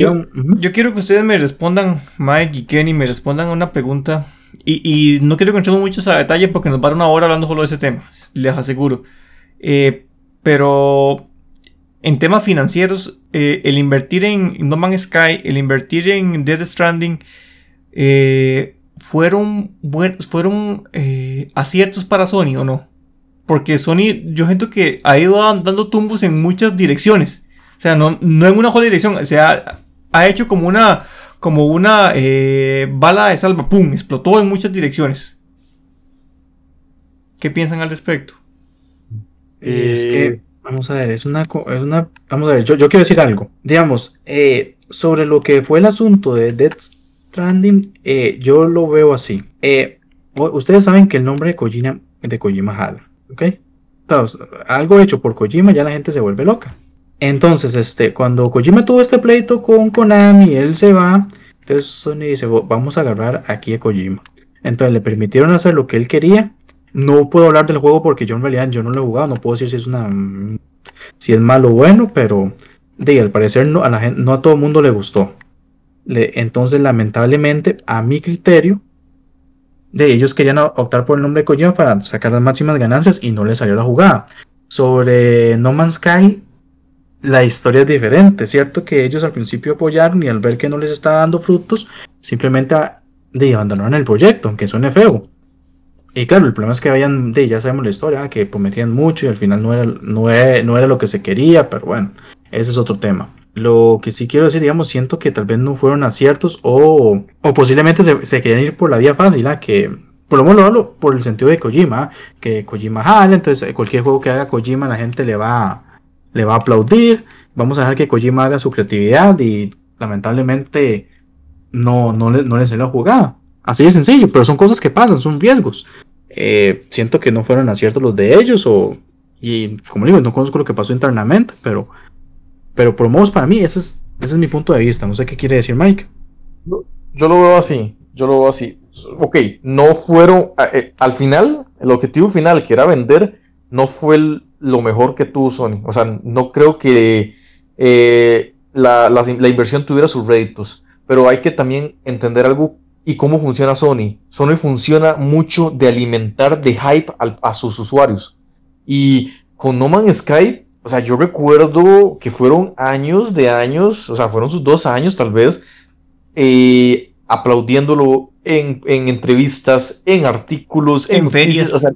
quiero que ustedes me respondan, Mike y Kenny, me respondan a una pregunta. Y, no quiero que entremos mucho a detalle porque nos va a dar una hora hablando solo de ese tema, les aseguro. Eh, pero en temas financieros, eh, el invertir en No Man's Sky, el invertir en Dead Stranding, eh, fueron, fueron eh, aciertos para Sony o no? Porque Sony, yo siento que ha ido dando tumbos en muchas direcciones. O sea, no, no en una sola dirección. O sea, ha hecho como una, como una bala de salva. ¡Pum! Explotó en muchas direcciones. ¿Qué piensan al respecto? Es que Vamos a ver, es una, una vamos a ver, yo, quiero decir algo. Digamos, eh, sobre lo que fue el asunto de Death Stranding, eh, yo lo veo así. Eh, ustedes saben que el nombre de Kojima, de Kojima ¿ok? Algo hecho por Kojima ya la gente se vuelve loca. Entonces, este, cuando Kojima tuvo este pleito con Konami, él se va. Entonces Sony dice, vamos a agarrar aquí a Kojima. Entonces le permitieron hacer lo que él quería no puedo hablar del juego porque yo en realidad yo no lo he jugado, no puedo decir si es una si es malo o bueno, pero de al parecer no a la gente, no a todo el mundo le gustó. entonces, lamentablemente, a mi criterio, de ellos querían optar por el nombre de Kojima para sacar las máximas ganancias y no les salió la jugada. sobre No Man's Sky, la historia es diferente. cierto que ellos al principio apoyaron y al ver que no les estaba dando frutos, simplemente abandonaron el proyecto, aunque suene feo. Y claro, el problema es que habían, de, ya sabemos la historia, que prometían mucho y al final no era, no era lo que se quería, pero bueno, ese es otro tema. Lo que sí quiero decir, digamos, siento que tal vez no fueron aciertos o, o posiblemente se, querían ir por la vía fácil, ¿ah? que por lo menos lo hablo por el sentido de Kojima, que Kojima jala, entonces cualquier juego que haga Kojima la gente le va, le va a aplaudir, vamos a dejar que Kojima haga su creatividad y lamentablemente no, no, le, no le salió jugada. Así de sencillo, pero son cosas que pasan, son riesgos. Eh, siento que no fueron aciertos los de ellos o... Y como digo, no conozco lo que pasó internamente, pero pero por modos para mí, ese es, ese es mi punto de vista. No sé qué quiere decir Mike. Yo lo veo así. Yo lo veo así. Ok, no fueron. Eh, al final, el objetivo final, que era vender, no fue lo mejor que tuvo Sony. O sea, no creo que eh, la, inversión tuviera sus réditos. Pero hay que también entender algo y cómo funciona Sony. Sony funciona mucho de alimentar de hype a sus usuarios. Y con No Man's Sky o sea, yo recuerdo que fueron años de años, o sea, fueron sus dos años tal vez, eh, aplaudiéndolo en, entrevistas, en artículos, en, ferias. O sea,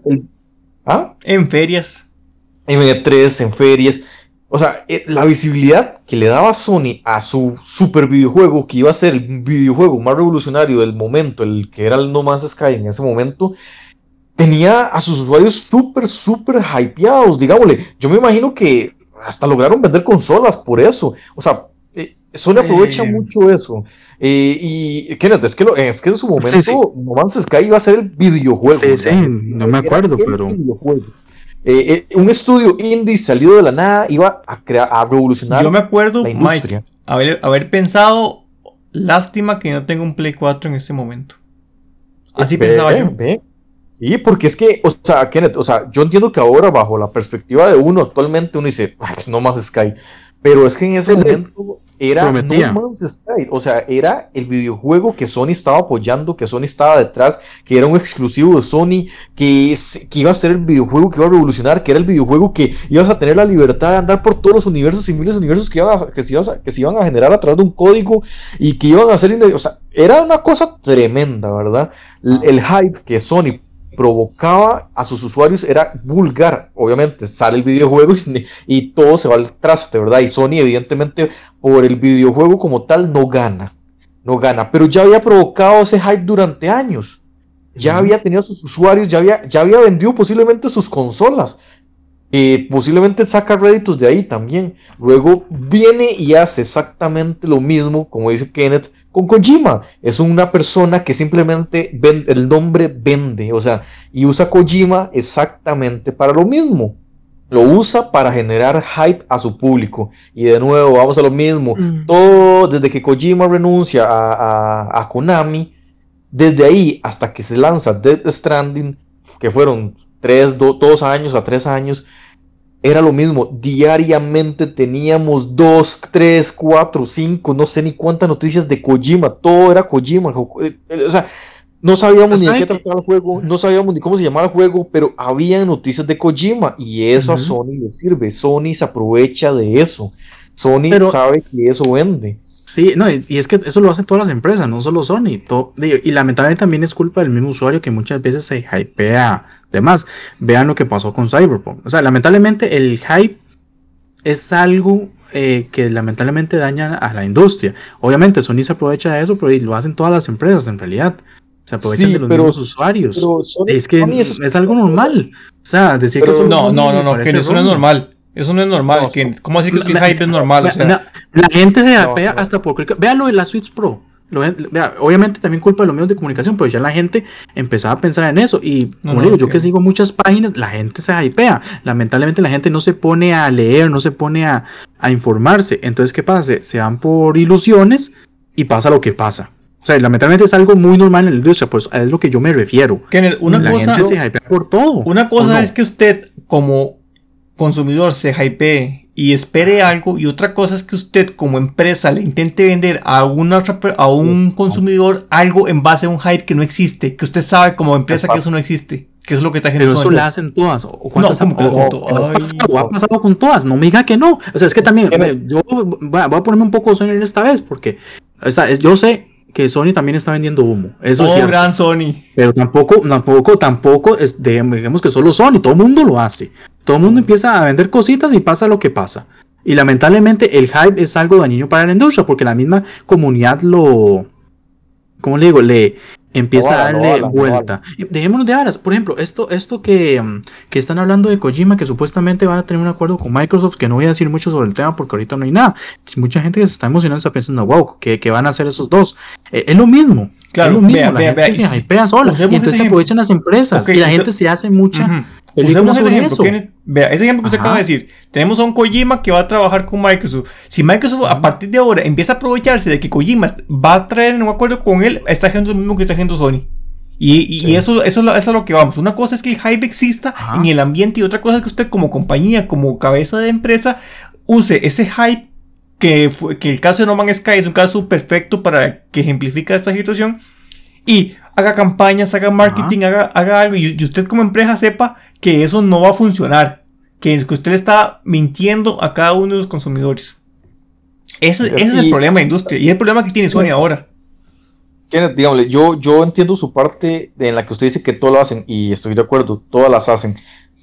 ¿ah? En ferias. En E3, en ferias. O sea, eh, la visibilidad que le daba Sony a su super videojuego, que iba a ser el videojuego más revolucionario del momento, el que era el No Man's Sky en ese momento, tenía a sus usuarios súper, súper hypeados, digámosle. Yo me imagino que hasta lograron vender consolas por eso. O sea, eh, Sony aprovecha mucho eso. Eh, y Kenneth, es que, es que en su momento No Man's Sky iba a ser el videojuego. Sí, sí, no me acuerdo, pero. Eh, un estudio indie salido de la nada iba a, crear, a revolucionar. Yo me acuerdo, la industria. haber, haber pensado, lástima que no tengo un Play 4 en este momento. Así pensaba yo. Sí, porque es que, o sea, Kenneth, o sea, yo entiendo que ahora bajo la perspectiva de uno, actualmente uno dice, no más Sky, pero es que en ese momento era No Man's Sky, o sea, era el videojuego que Sony estaba apoyando, que Sony estaba detrás, que era un exclusivo de Sony, que, que iba a ser el videojuego que iba a revolucionar, que era el videojuego que ibas a tener la libertad de andar por todos los universos y miles de universos que, iban a, que, se iban a, que se iban a generar a través de un código y que iban a ser, o sea, era una cosa tremenda, ¿verdad? el hype que Sony provocaba a sus usuarios era vulgar. Obviamente sale el videojuego y, todo se va al traste, ¿verdad? Y Sony evidentemente por el videojuego como tal no gana. No gana. Pero ya había provocado ese hype durante años. Ya había tenido sus usuarios, ya había, ya había vendido posiblemente sus consolas. Eh, posiblemente saca réditos de ahí también. Luego viene y hace exactamente lo mismo, como dice Kenneth, con Kojima. Es una persona que simplemente vende, el nombre vende, o sea, y usa Kojima exactamente para lo mismo. Lo usa para generar hype a su público. Y de nuevo, vamos a lo mismo. Mm. Todo desde que Kojima renuncia a, Konami, desde ahí hasta que se lanza Death Stranding, que fueron tres, dos años a tres años, era lo mismo. Diariamente teníamos dos, tres, cuatro, cinco, no sé ni cuántas noticias de Kojima. Todo era Kojima. Eh, eh, o sea, no sabíamos ni de qué trataba el juego, no sabíamos ni cómo se llamaba el juego, pero había noticias de Kojima y eso a Sony le sirve. Sony se aprovecha de eso. Sony sabe que eso vende. Sí, no, y, es que eso lo hacen todas las empresas, no solo Sony. y lamentablemente también es culpa del mismo usuario que muchas veces se hypea demás. Vean lo que pasó con Cyberpunk. O sea, lamentablemente el hype es algo eh, que lamentablemente daña a la industria. Obviamente Sony se aprovecha de eso, pero lo hacen todas las empresas en realidad. Se aprovechan de los mismos usuarios. es que es, algo normal. O sea, decir que no, no, no, no, que eso no es normal. Eso no es normal. ¿Cómo así que el hype es normal? La, gente se apea hasta por... Véanlo en la Switch Pro. obviamente también culpa de los medios de comunicación, pero ya la gente empezaba a pensar en eso. Y como digo, yo que sigo muchas páginas, la gente se hypea. Lamentablemente la gente no se pone a leer, no se pone a, informarse. Entonces, ¿qué pasa? Se, van por ilusiones y pasa lo que pasa. O sea, lamentablemente es algo muy normal en la industria, pues es lo que yo me refiero. una la cosa, gente se hypea por todo. Una cosa es que usted, como consumidor se hypee y espere algo y otra cosa es que usted como empresa le intente vender a una a un consumidor algo en base a un hype que no existe, que usted sabe como empresa que eso no existe. Que es lo que está haciendo Pero eso Sony. la hacen todas. ¿O cuántas No, ¿cómo que la hacen todas? ha pasado, ha pasado con todas. No me diga que no. O sea, es que también eh, yo voy a, voy a ponerme un poco Sony en esta vez porque o sea, es- yo sé que Sony también está vendiendo humo. Eso es Oh, cierto. gran Sony. Pero tampoco, tampoco, tampoco es, digamos digamos que solo Sony, todo el mundo lo hace. Todo el mundo empieza a vender cositas y pasa lo que pasa. Y lamentablemente el hype es algo dañino para la industria porque la misma comunidad lo, ¿cómo le digo? Le empieza a darle vuelta. Y Dejémonos de aras. Por ejemplo, esto, esto que, mm, que están hablando de Kojima, que supuestamente van a tener un acuerdo con Microsoft, que no voy a decir mucho sobre el tema porque ahorita no hay nada. Mucha gente que se está emocionando está pensando, wow, ¿qué, qué van a hacer esos dos? Eh, es lo mismo. Claro, es lo mismo. vea, la vea, gente vea, se y- hypea sola. Y entonces se aprovechan las empresas. Y la gente se hace mucha Usemos ese ejemplo. Vea, ese ejemplo que usted Ajá. acaba de decir. Tenemos a un Kojima que va a trabajar con Microsoft. Si Microsoft a partir de ahora empieza a aprovecharse de que Kojima va a traer en un acuerdo con él, está haciendo lo mismo que está haciendo Sony. Y, y- Sí. y eso, eso, es lo- eso es lo que vamos. Una cosa es que el hype exista Ajá. en el ambiente y otra cosa es que usted como compañía, como cabeza de empresa, use ese hype que, que el caso de No Man's Sky es un caso perfecto para que ejemplifica esta situación y haga campañas, haga marketing, haga, haga algo y, y usted como empresa sepa que eso no va a funcionar, que, que usted está mintiendo a cada uno de los consumidores. Ese, ese es el problema de la industria y es el problema que tiene Sony ahora. Kenneth, dígame, yo, yo entiendo su parte en la que usted dice que todo lo hacen, y estoy de acuerdo, todas las hacen.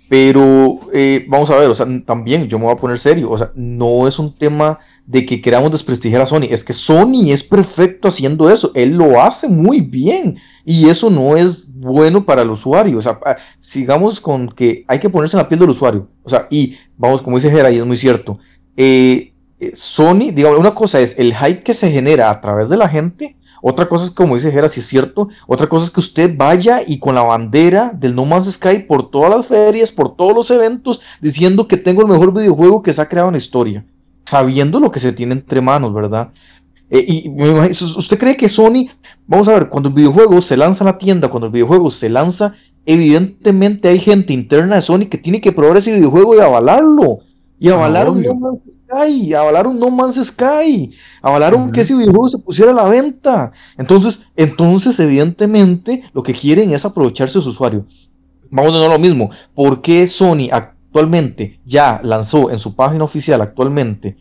Pero eh, vamos a ver, o sea, también yo me voy a poner serio, o sea, no es un tema de que queramos desprestigiar a Sony, es que Sony es perfecto haciendo eso, él lo hace muy bien, y eso no es bueno para el usuario, o sea, pa- sigamos con que hay que ponerse en la piel del usuario, o sea, y vamos, como dice Gera, y es muy cierto, eh, eh, Sony, digamos, una cosa es el hype que se genera a través de la gente, otra cosa es, como dice Gera, si es cierto. Otra cosa es que usted vaya y con la bandera del No Man's Sky por todas las ferias, por todos los eventos, diciendo que tengo el mejor videojuego que se ha creado en la historia. Sabiendo lo que se tiene entre manos, ¿verdad? Eh, y me imagino- ¿usted cree que Sony, vamos a ver, cuando el videojuego se lanza a la tienda, cuando el videojuego se lanza, evidentemente hay gente interna de Sony que tiene que probar ese videojuego y avalarlo. Y avalar un obvio. No Man's Sky, avalar un No Man's Sky, avalaron Ujú. que ese videojuego se pusiera a la venta. Entonces, entonces, evidentemente, lo que quieren es aprovecharse de su usuario. Vamos a lo mismo. ¿Por qué Sony actualmente ya lanzó en su página oficial actualmente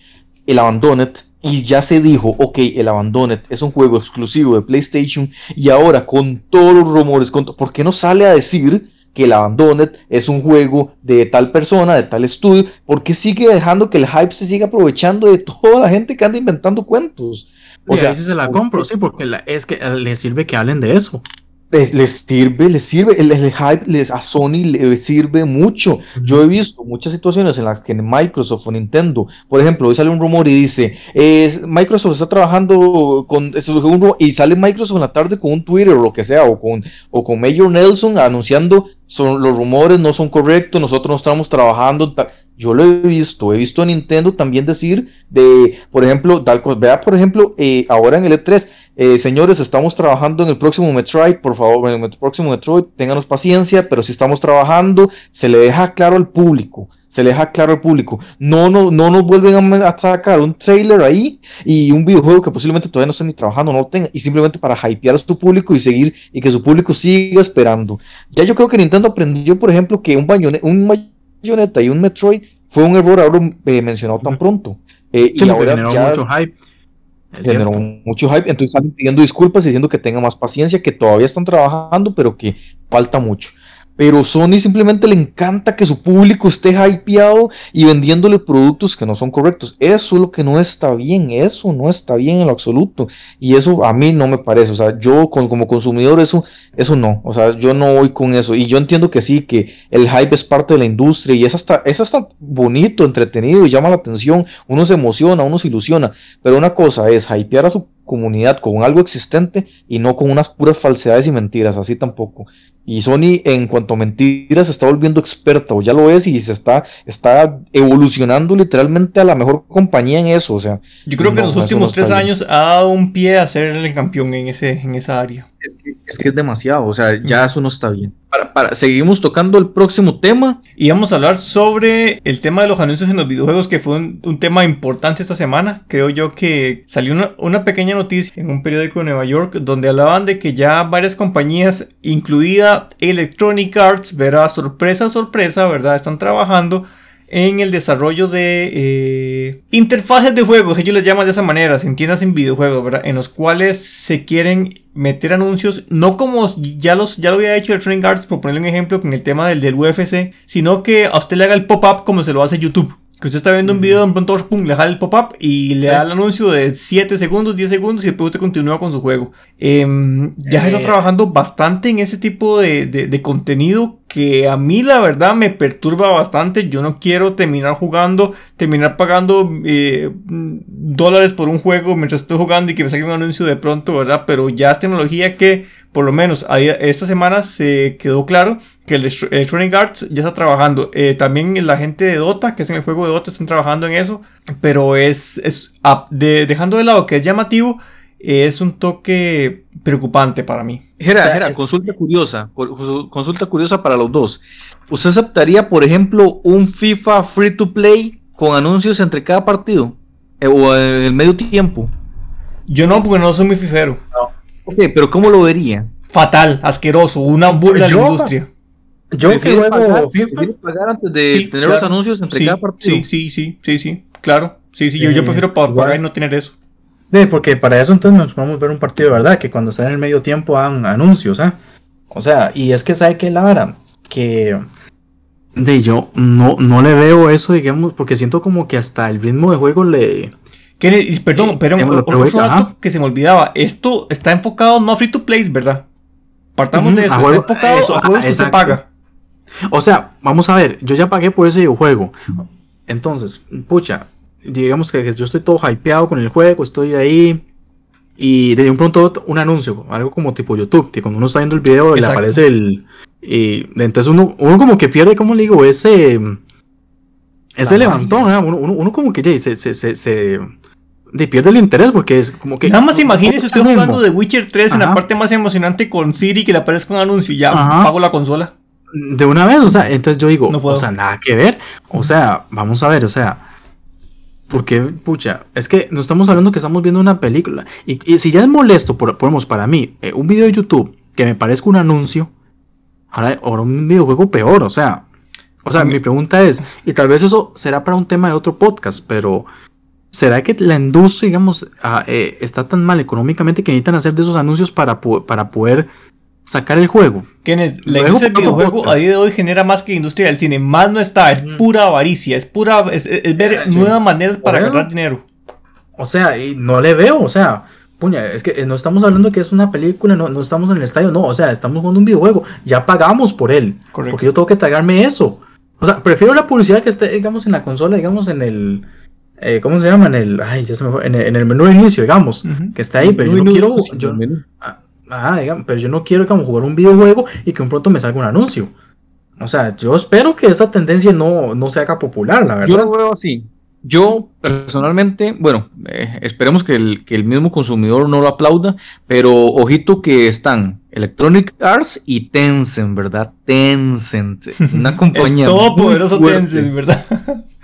el Abandoned y ya se dijo, ok, el Abandoned es un juego exclusivo de PlayStation y ahora con todos los rumores, con ¿por qué no sale a decir que el Abandoned es un juego de tal persona, de tal estudio? ¿Por qué sigue dejando que el hype se siga aprovechando de toda la gente que anda inventando cuentos? O sea, se la compro, sí, porque la- es que le sirve que hablen de eso. Les, les sirve, les sirve, el, el hype les, a Sony le sirve mucho. Yo he visto muchas situaciones en las que Microsoft o Nintendo, por ejemplo, hoy sale un rumor y dice, Microsoft está trabajando con, y sale Microsoft en la tarde con un Twitter o lo que sea, o con, o con Major Nelson anunciando, son, los rumores no son correctos, nosotros no estamos trabajando. en tal". Yo lo he visto, he visto a Nintendo también decir de, por ejemplo, tal cosa, vea, por ejemplo, eh, ahora en el E3, eh, señores, estamos trabajando en el próximo Metroid, por favor, en el próximo Metroid, ténganos paciencia, pero si estamos trabajando, se le deja claro al público, se le deja claro al público. No, no, no nos vuelven a, me- a sacar un trailer ahí y un videojuego que posiblemente todavía no estén ni trabajando, no lo tengan, y simplemente para hypear a su público y seguir, y que su público siga esperando. Ya yo creo que Nintendo aprendió, por ejemplo, que un, Bayone- un Bayonetta y un Metroid fue un error haberlo eh, mencionado tan pronto. Eh, Sí, y ahora generó ya mucho hype. Generó mucho hype, entonces salen pidiendo disculpas y diciendo que tengan más paciencia, que todavía están trabajando, pero que falta mucho. Pero Sony simplemente le encanta que su público esté hypeado y vendiéndole productos que no son correctos. Eso es lo que no está bien, eso no está bien en lo absoluto. Y eso a mí no me parece, o sea, yo como consumidor eso, eso no, o sea, yo no voy con eso. Y yo entiendo que sí, que el hype es parte de la industria y es hasta, es hasta bonito, entretenido y llama la atención, uno se emociona, uno se ilusiona. Pero una cosa es hypear a su comunidad con algo existente y no con unas puras falsedades y mentiras, así tampoco. Y Sony en cuanto a mentiras se está volviendo experta, o ya lo es, y se está, está evolucionando literalmente a la mejor compañía en eso. O sea, Yo creo que No, en los últimos no tres bien. años ha dado un pie a ser el campeón en, ese, en esa área. Es que, es que es demasiado, o sea, ya eso no está bien. Para, para, seguimos tocando el próximo tema. Y vamos a hablar sobre el tema de los anuncios en los videojuegos, que fue un, un tema importante esta semana. Creo yo que salió una, una, pequeña noticia en un periódico de Nueva York donde hablaban de que ya varias compañías, incluida Electronic Arts, verá sorpresa, sorpresa, ¿verdad? Están trabajando en el desarrollo de eh, interfaces de juegos, ellos les llaman de esa manera, se entiendas en videojuegos, ¿verdad? En los cuales se quieren meter anuncios, no como ya, los, ya lo había hecho Electronic Arts, por ponerle un ejemplo con el tema del, del UFC, sino que a usted le haga el pop-up como se lo hace YouTube. Que usted está viendo un video, de pronto pum, le jala el pop-up y le da el anuncio de 7 segundos, 10 segundos y después usted continúa con su juego. Eh, ya se está trabajando bastante en ese tipo de, de, de, contenido que a mí la verdad me perturba bastante. Yo no quiero terminar jugando, terminar pagando eh, dólares por un juego mientras estoy jugando y que me salga un anuncio de pronto, ¿verdad? Pero ya es tecnología que por lo menos esta semana se quedó claro que el Electronic Arts ya está trabajando. Eh, también la gente de Dota, que es en el juego de Dota, están trabajando en eso. Pero es, es de, dejando de lado que es llamativo, es un toque preocupante para mí. Gera, Gera, consulta curiosa, consulta curiosa para los dos. ¿Usted aceptaría, por ejemplo, un FIFA free to play con anuncios entre cada partido? Eh, ¿O en el medio tiempo? Yo no, porque no soy muy fifero. No. Ok, pero ¿cómo lo vería? Fatal, asqueroso, una burla de la industria. Yo que juego pagar, FIFA. pagar antes de sí, tener claro. los anuncios entre sí, cada partido. Sí, sí, sí, sí, sí, claro. Sí, sí, yo, yo prefiero pagar y no tener eso. Sí, porque para eso entonces nos podemos ver un partido de verdad, que cuando está en el medio tiempo hagan anuncios, ¿eh? O sea, y es que sabe que la vara, que de yo no, no le veo eso, digamos, porque siento como que hasta el ritmo de juego le, que, perdón, eh, otro dato que se me olvidaba. Esto está enfocado no free to play, ¿verdad? Partamos de eso. Está juego, enfocado eso, a juegos que se paga. O sea, vamos a ver, yo ya pagué por ese videojuego. Entonces, pucha, digamos que yo estoy todo hypeado con el juego, estoy ahí. Y de un pronto un anuncio, algo como tipo YouTube, que cuando uno está viendo el video le aparece el. Y entonces uno, uno como que pierde, ¿cómo le digo? Ese. Ese levantón, ¿no? uno, uno, uno, como que ya se, se, se, se de pierde el interés porque es como que. Nada más imagínese usted jugando de Witcher 3 Ajá. en la parte más emocionante con Siri que le aparezca un anuncio y ya Ajá. pago la consola. De una vez, o sea, entonces yo digo, no o sea, nada que ver. O sea, vamos a ver, o sea. Porque, pucha, es que no estamos hablando que estamos viendo una película. Y, y si ya es molesto, por, ponemos para mí, eh, un video de YouTube que me parezca un anuncio, ahora, ahora un videojuego peor, o sea. O sea, mi pregunta es, y tal vez eso será para un tema de otro podcast, pero ¿Será que la industria, digamos, uh, eh, está tan mal económicamente que necesitan hacer de esos anuncios para, para poder sacar el juego? Kenneth, la industria del videojuego a día de hoy genera más que la industria del cine. Más no está, es mm. pura avaricia, es pura. Es, es ver nuevas maneras para bueno, ganar dinero. O sea, y no le veo, o sea. Puña, es que no estamos hablando que es una película, no, no estamos en el estadio, no, o sea, estamos jugando un videojuego, ya pagamos por él, Correcto. porque yo tengo que tragarme eso. O sea, prefiero la publicidad que esté, digamos, en la consola, digamos, en el, eh, ¿cómo se llama? En el, ay, ya se me fue, en el, en el menú de inicio, digamos, uh -huh. que está ahí, pero yo no quiero, yo, ah, ah, digamos, pero yo no quiero como jugar un videojuego y que un pronto me salga un anuncio. O sea, yo espero que esa tendencia no, no se haga popular, la verdad. Yo lo veo así. Yo personalmente, bueno, eh, esperemos que el, que el mismo consumidor no lo aplauda, pero ojito que están Electronic Arts y Tencent, ¿verdad? Tencent, una compañía. el todopoderoso Tencent, ¿verdad?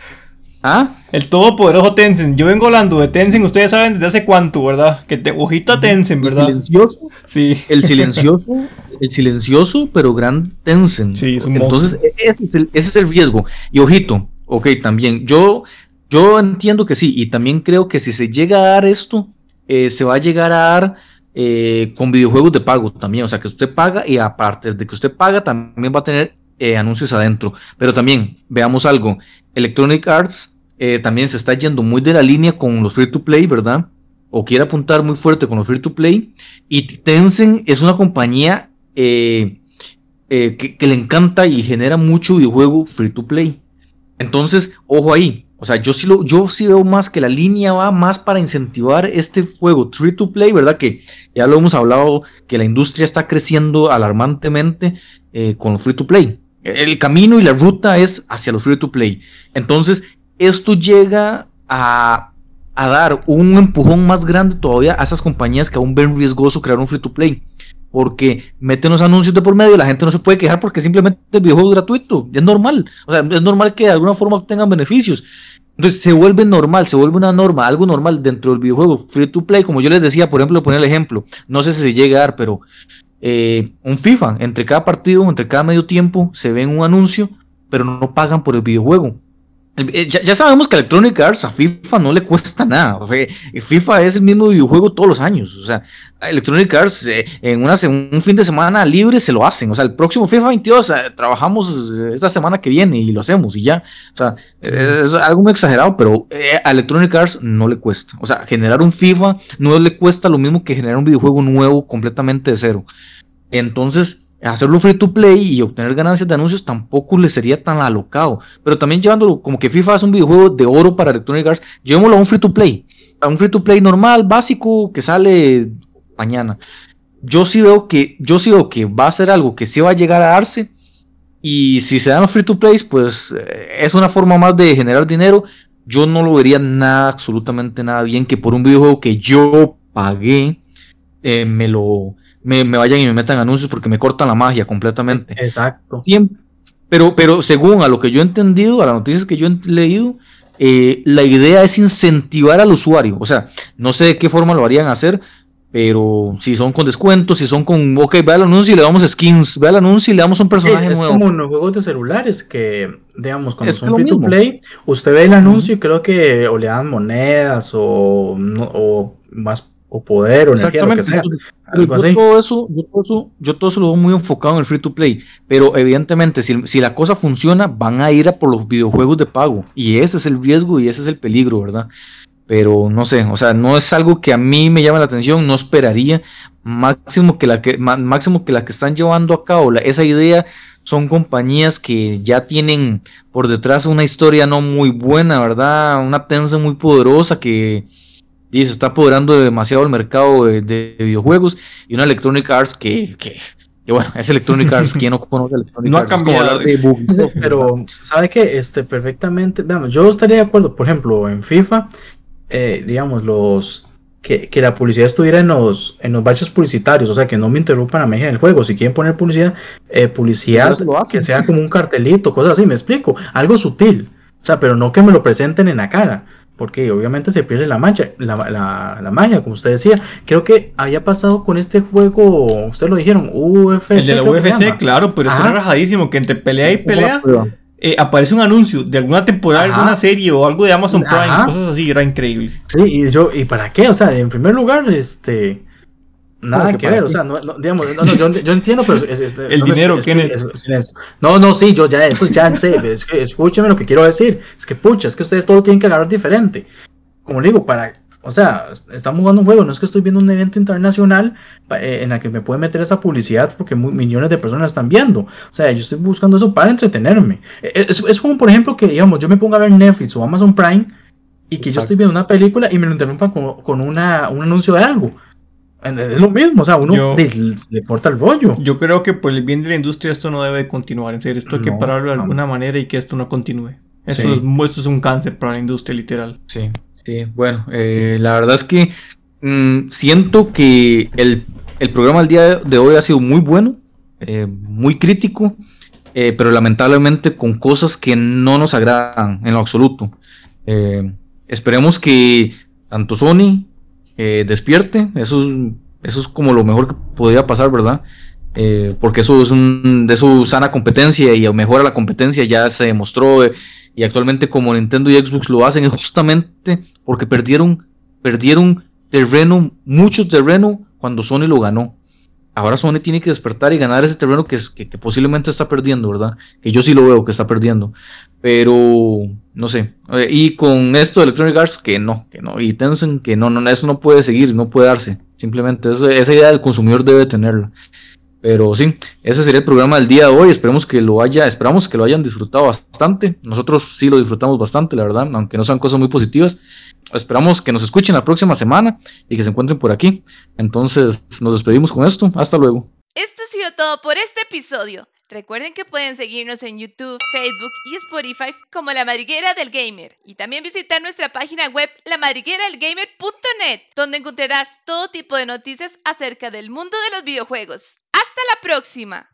¿Ah? El todopoderoso Tencent. Yo vengo hablando de Tencent, ustedes saben desde hace cuánto, ¿verdad? Que te, ojito a Tencent, ¿verdad? El silencioso. Sí. El silencioso, el silencioso, pero gran Tencent. Sí, es un Entonces, ese es, el, ese es el riesgo. Y ojito, ok, también. Yo, yo entiendo que sí, y también creo que si se llega a dar esto, eh, se va a llegar a dar eh, con videojuegos de pago también. O sea, que usted paga y aparte de que usted paga, también va a tener eh, anuncios adentro. Pero también, veamos algo. Electronic Arts eh, también se está yendo muy de la línea con los free to play, ¿verdad? O quiere apuntar muy fuerte con los free to play. Y Tencent es una compañía eh, eh, que, le encanta y genera mucho videojuego free to play. Entonces, ojo ahí. O sea, yo sí, lo, yo sí veo más que la línea va más para incentivar este juego free to play, ¿verdad? Que ya lo hemos hablado, que la industria está creciendo alarmantemente con los free to play. El camino y la ruta es hacia los free to play. Entonces, esto llega a, a, dar un empujón más grande todavía a esas compañías que aún ven riesgoso crear un free to play. porque meten los anuncios de por medio y la gente no se puede quejar porque simplemente el videojuego es gratuito. Es normal. O sea, es normal que de alguna forma obtengan beneficios. Entonces se vuelve normal, se vuelve una norma, algo normal dentro del videojuego. Free to play, como yo les decía, por ejemplo, poner el ejemplo. No sé si llega a dar, pero eh, un FIFA, entre cada partido, entre cada medio tiempo, se ven un anuncio, pero no pagan por el videojuego. Eh, ya, sabemos que Electronic Arts a FIFA no le cuesta nada. O sea, FIFA es el mismo videojuego todos los años. O sea, Electronic Arts eh, en una, un fin de semana libre se lo hacen. O sea, el próximo FIFA 22 trabajamos esta semana que viene y lo hacemos y ya. O sea, es algo muy exagerado, pero a Electronic Arts no le cuesta. O sea, generar un FIFA no le cuesta lo mismo que generar un videojuego nuevo completamente de cero. Entonces, hacerlo free to play y obtener ganancias de anuncios tampoco le sería tan alocado. Pero también llevándolo como que FIFA es un videojuego de oro para Electronic Arts, llevémoslo a un free to play. A un free to play normal, básico, que sale mañana. Yo sí veo que, yo sí veo que va a ser algo que sí va a llegar a darse. Y si se dan los free to plays, pues eh, es una forma más de generar dinero. Yo no lo vería nada, absolutamente nada bien que por un videojuego que yo pagué, eh, me lo me, vayan y me metan anuncios porque me cortan la magia completamente. Exacto. pero, pero según a lo que yo he entendido, a las noticias que yo he leído, eh, la idea es incentivar al usuario. O sea, no sé de qué forma lo harían hacer, pero si son con descuentos, si son con, ok, ve al anuncio y le damos skins, ve al anuncio y le damos un personaje nuevo. Es como en los juegos de celulares que, digamos, cuando son free to play, usted ve el anuncio y creo que o le dan monedas o, o más o poder o energía, lo que sea. Yo, todo eso, yo, todo eso, yo todo eso lo veo muy enfocado en el free to play, pero evidentemente si, si, la cosa funciona van a ir a por los videojuegos de pago y ese es el riesgo y ese es el peligro, ¿verdad? Pero no sé, o sea, no es algo que a mí me llama la atención, no esperaría máximo que la que máximo que la que están llevando a cabo esa idea son compañías que ya tienen por detrás una historia no muy buena, ¿verdad? Una tensa muy poderosa que y se está apoderando demasiado el mercado de, videojuegos y una Electronic Arts que, que, bueno, es Electronic Arts, ¿quién no conoce Electronic no Arts? No ha cambiado. pero, ¿sabe qué? Este, perfectamente, digamos, yo estaría de acuerdo, por ejemplo, en FIFA, eh, digamos, los... Que, que, la publicidad estuviera en los, en los baches publicitarios, o sea, que no me interrumpan a mí en el juego. Si quieren poner publicidad, eh, publicidad que sea como un cartelito, cosas así, me explico, algo sutil, o sea, pero no que me lo presenten en la cara porque obviamente se pierde la magia, la, magia, como usted decía. Creo que había pasado con este juego, ustedes lo dijeron, UFC. El de la UFC, claro, pero es rajadísimo, que entre pelea y pelea eh, aparece un anuncio de alguna temporada, alguna serie o algo de Amazon Prime, cosas así, era increíble. Sí, y yo, ¿y para qué? O sea, en primer lugar, este Nada que, ver, o sea, no, digamos, no, no, yo, yo, entiendo, pero es, el dinero, ¿quién es? No, no, sí, yo ya, eso ya sé, es que escúcheme lo que quiero decir, es que pucha, es que ustedes todo tienen que agarrar diferente. Como le digo, para, o sea, estamos jugando un juego, no es que estoy viendo un evento internacional eh, en el que me puede meter esa publicidad porque millones de personas están viendo. O sea, yo estoy buscando eso para entretenerme. E, e, es, es como, por ejemplo, que, digamos, yo me ponga a ver Netflix o Amazon Prime y que yo estoy viendo una película y me lo interrumpan con, con una, un anuncio de algo. Es lo mismo, o sea, uno le corta el rollo. Yo creo que por el bien de la industria esto no debe continuar. En serio, esto hay que pararlo de alguna manera y que esto no continúe. Esto, es, un cáncer para la industria, literal. Sí, sí. Bueno, eh, la verdad es que mm, siento que el, programa del día de hoy ha sido muy bueno, eh, muy crítico, eh, pero lamentablemente con cosas que no nos agradan en lo absoluto. esperemos que tanto Sony eh, despierte. Eso es, como lo mejor que podría pasar, ¿verdad? Eh, porque eso es un, de su sana competencia y mejora la competencia, ya se demostró. Eh, y actualmente como Nintendo y Xbox lo hacen es justamente porque perdieron, perdieron terreno, mucho terreno cuando Sony lo ganó. Ahora Sony tiene que despertar y ganar ese terreno que, que, posiblemente está perdiendo, ¿verdad? Que yo sí lo veo que está perdiendo. Pero, no sé. Y con esto de Electronic Arts, que no, que no. Y Tencent, que no, no, eso no puede seguir, no puede darse. Simplemente esa idea del consumidor debe tenerla. Pero sí, ese sería el programa del día de hoy. Esperemos que lo haya, esperamos que lo hayan disfrutado bastante. Nosotros sí lo disfrutamos bastante, la verdad, aunque no sean cosas muy positivas. Esperamos que nos escuchen la próxima semana y que se encuentren por aquí. Entonces, nos despedimos con esto. Hasta luego. Esto ha sido todo por este episodio. Recuerden que pueden seguirnos en YouTube, Facebook y Spotify como La Madriguera del Gamer y también visitar nuestra página web lamadrigueradelgamer.net donde encontrarás todo tipo de noticias acerca del mundo de los videojuegos. ¡Hasta la próxima!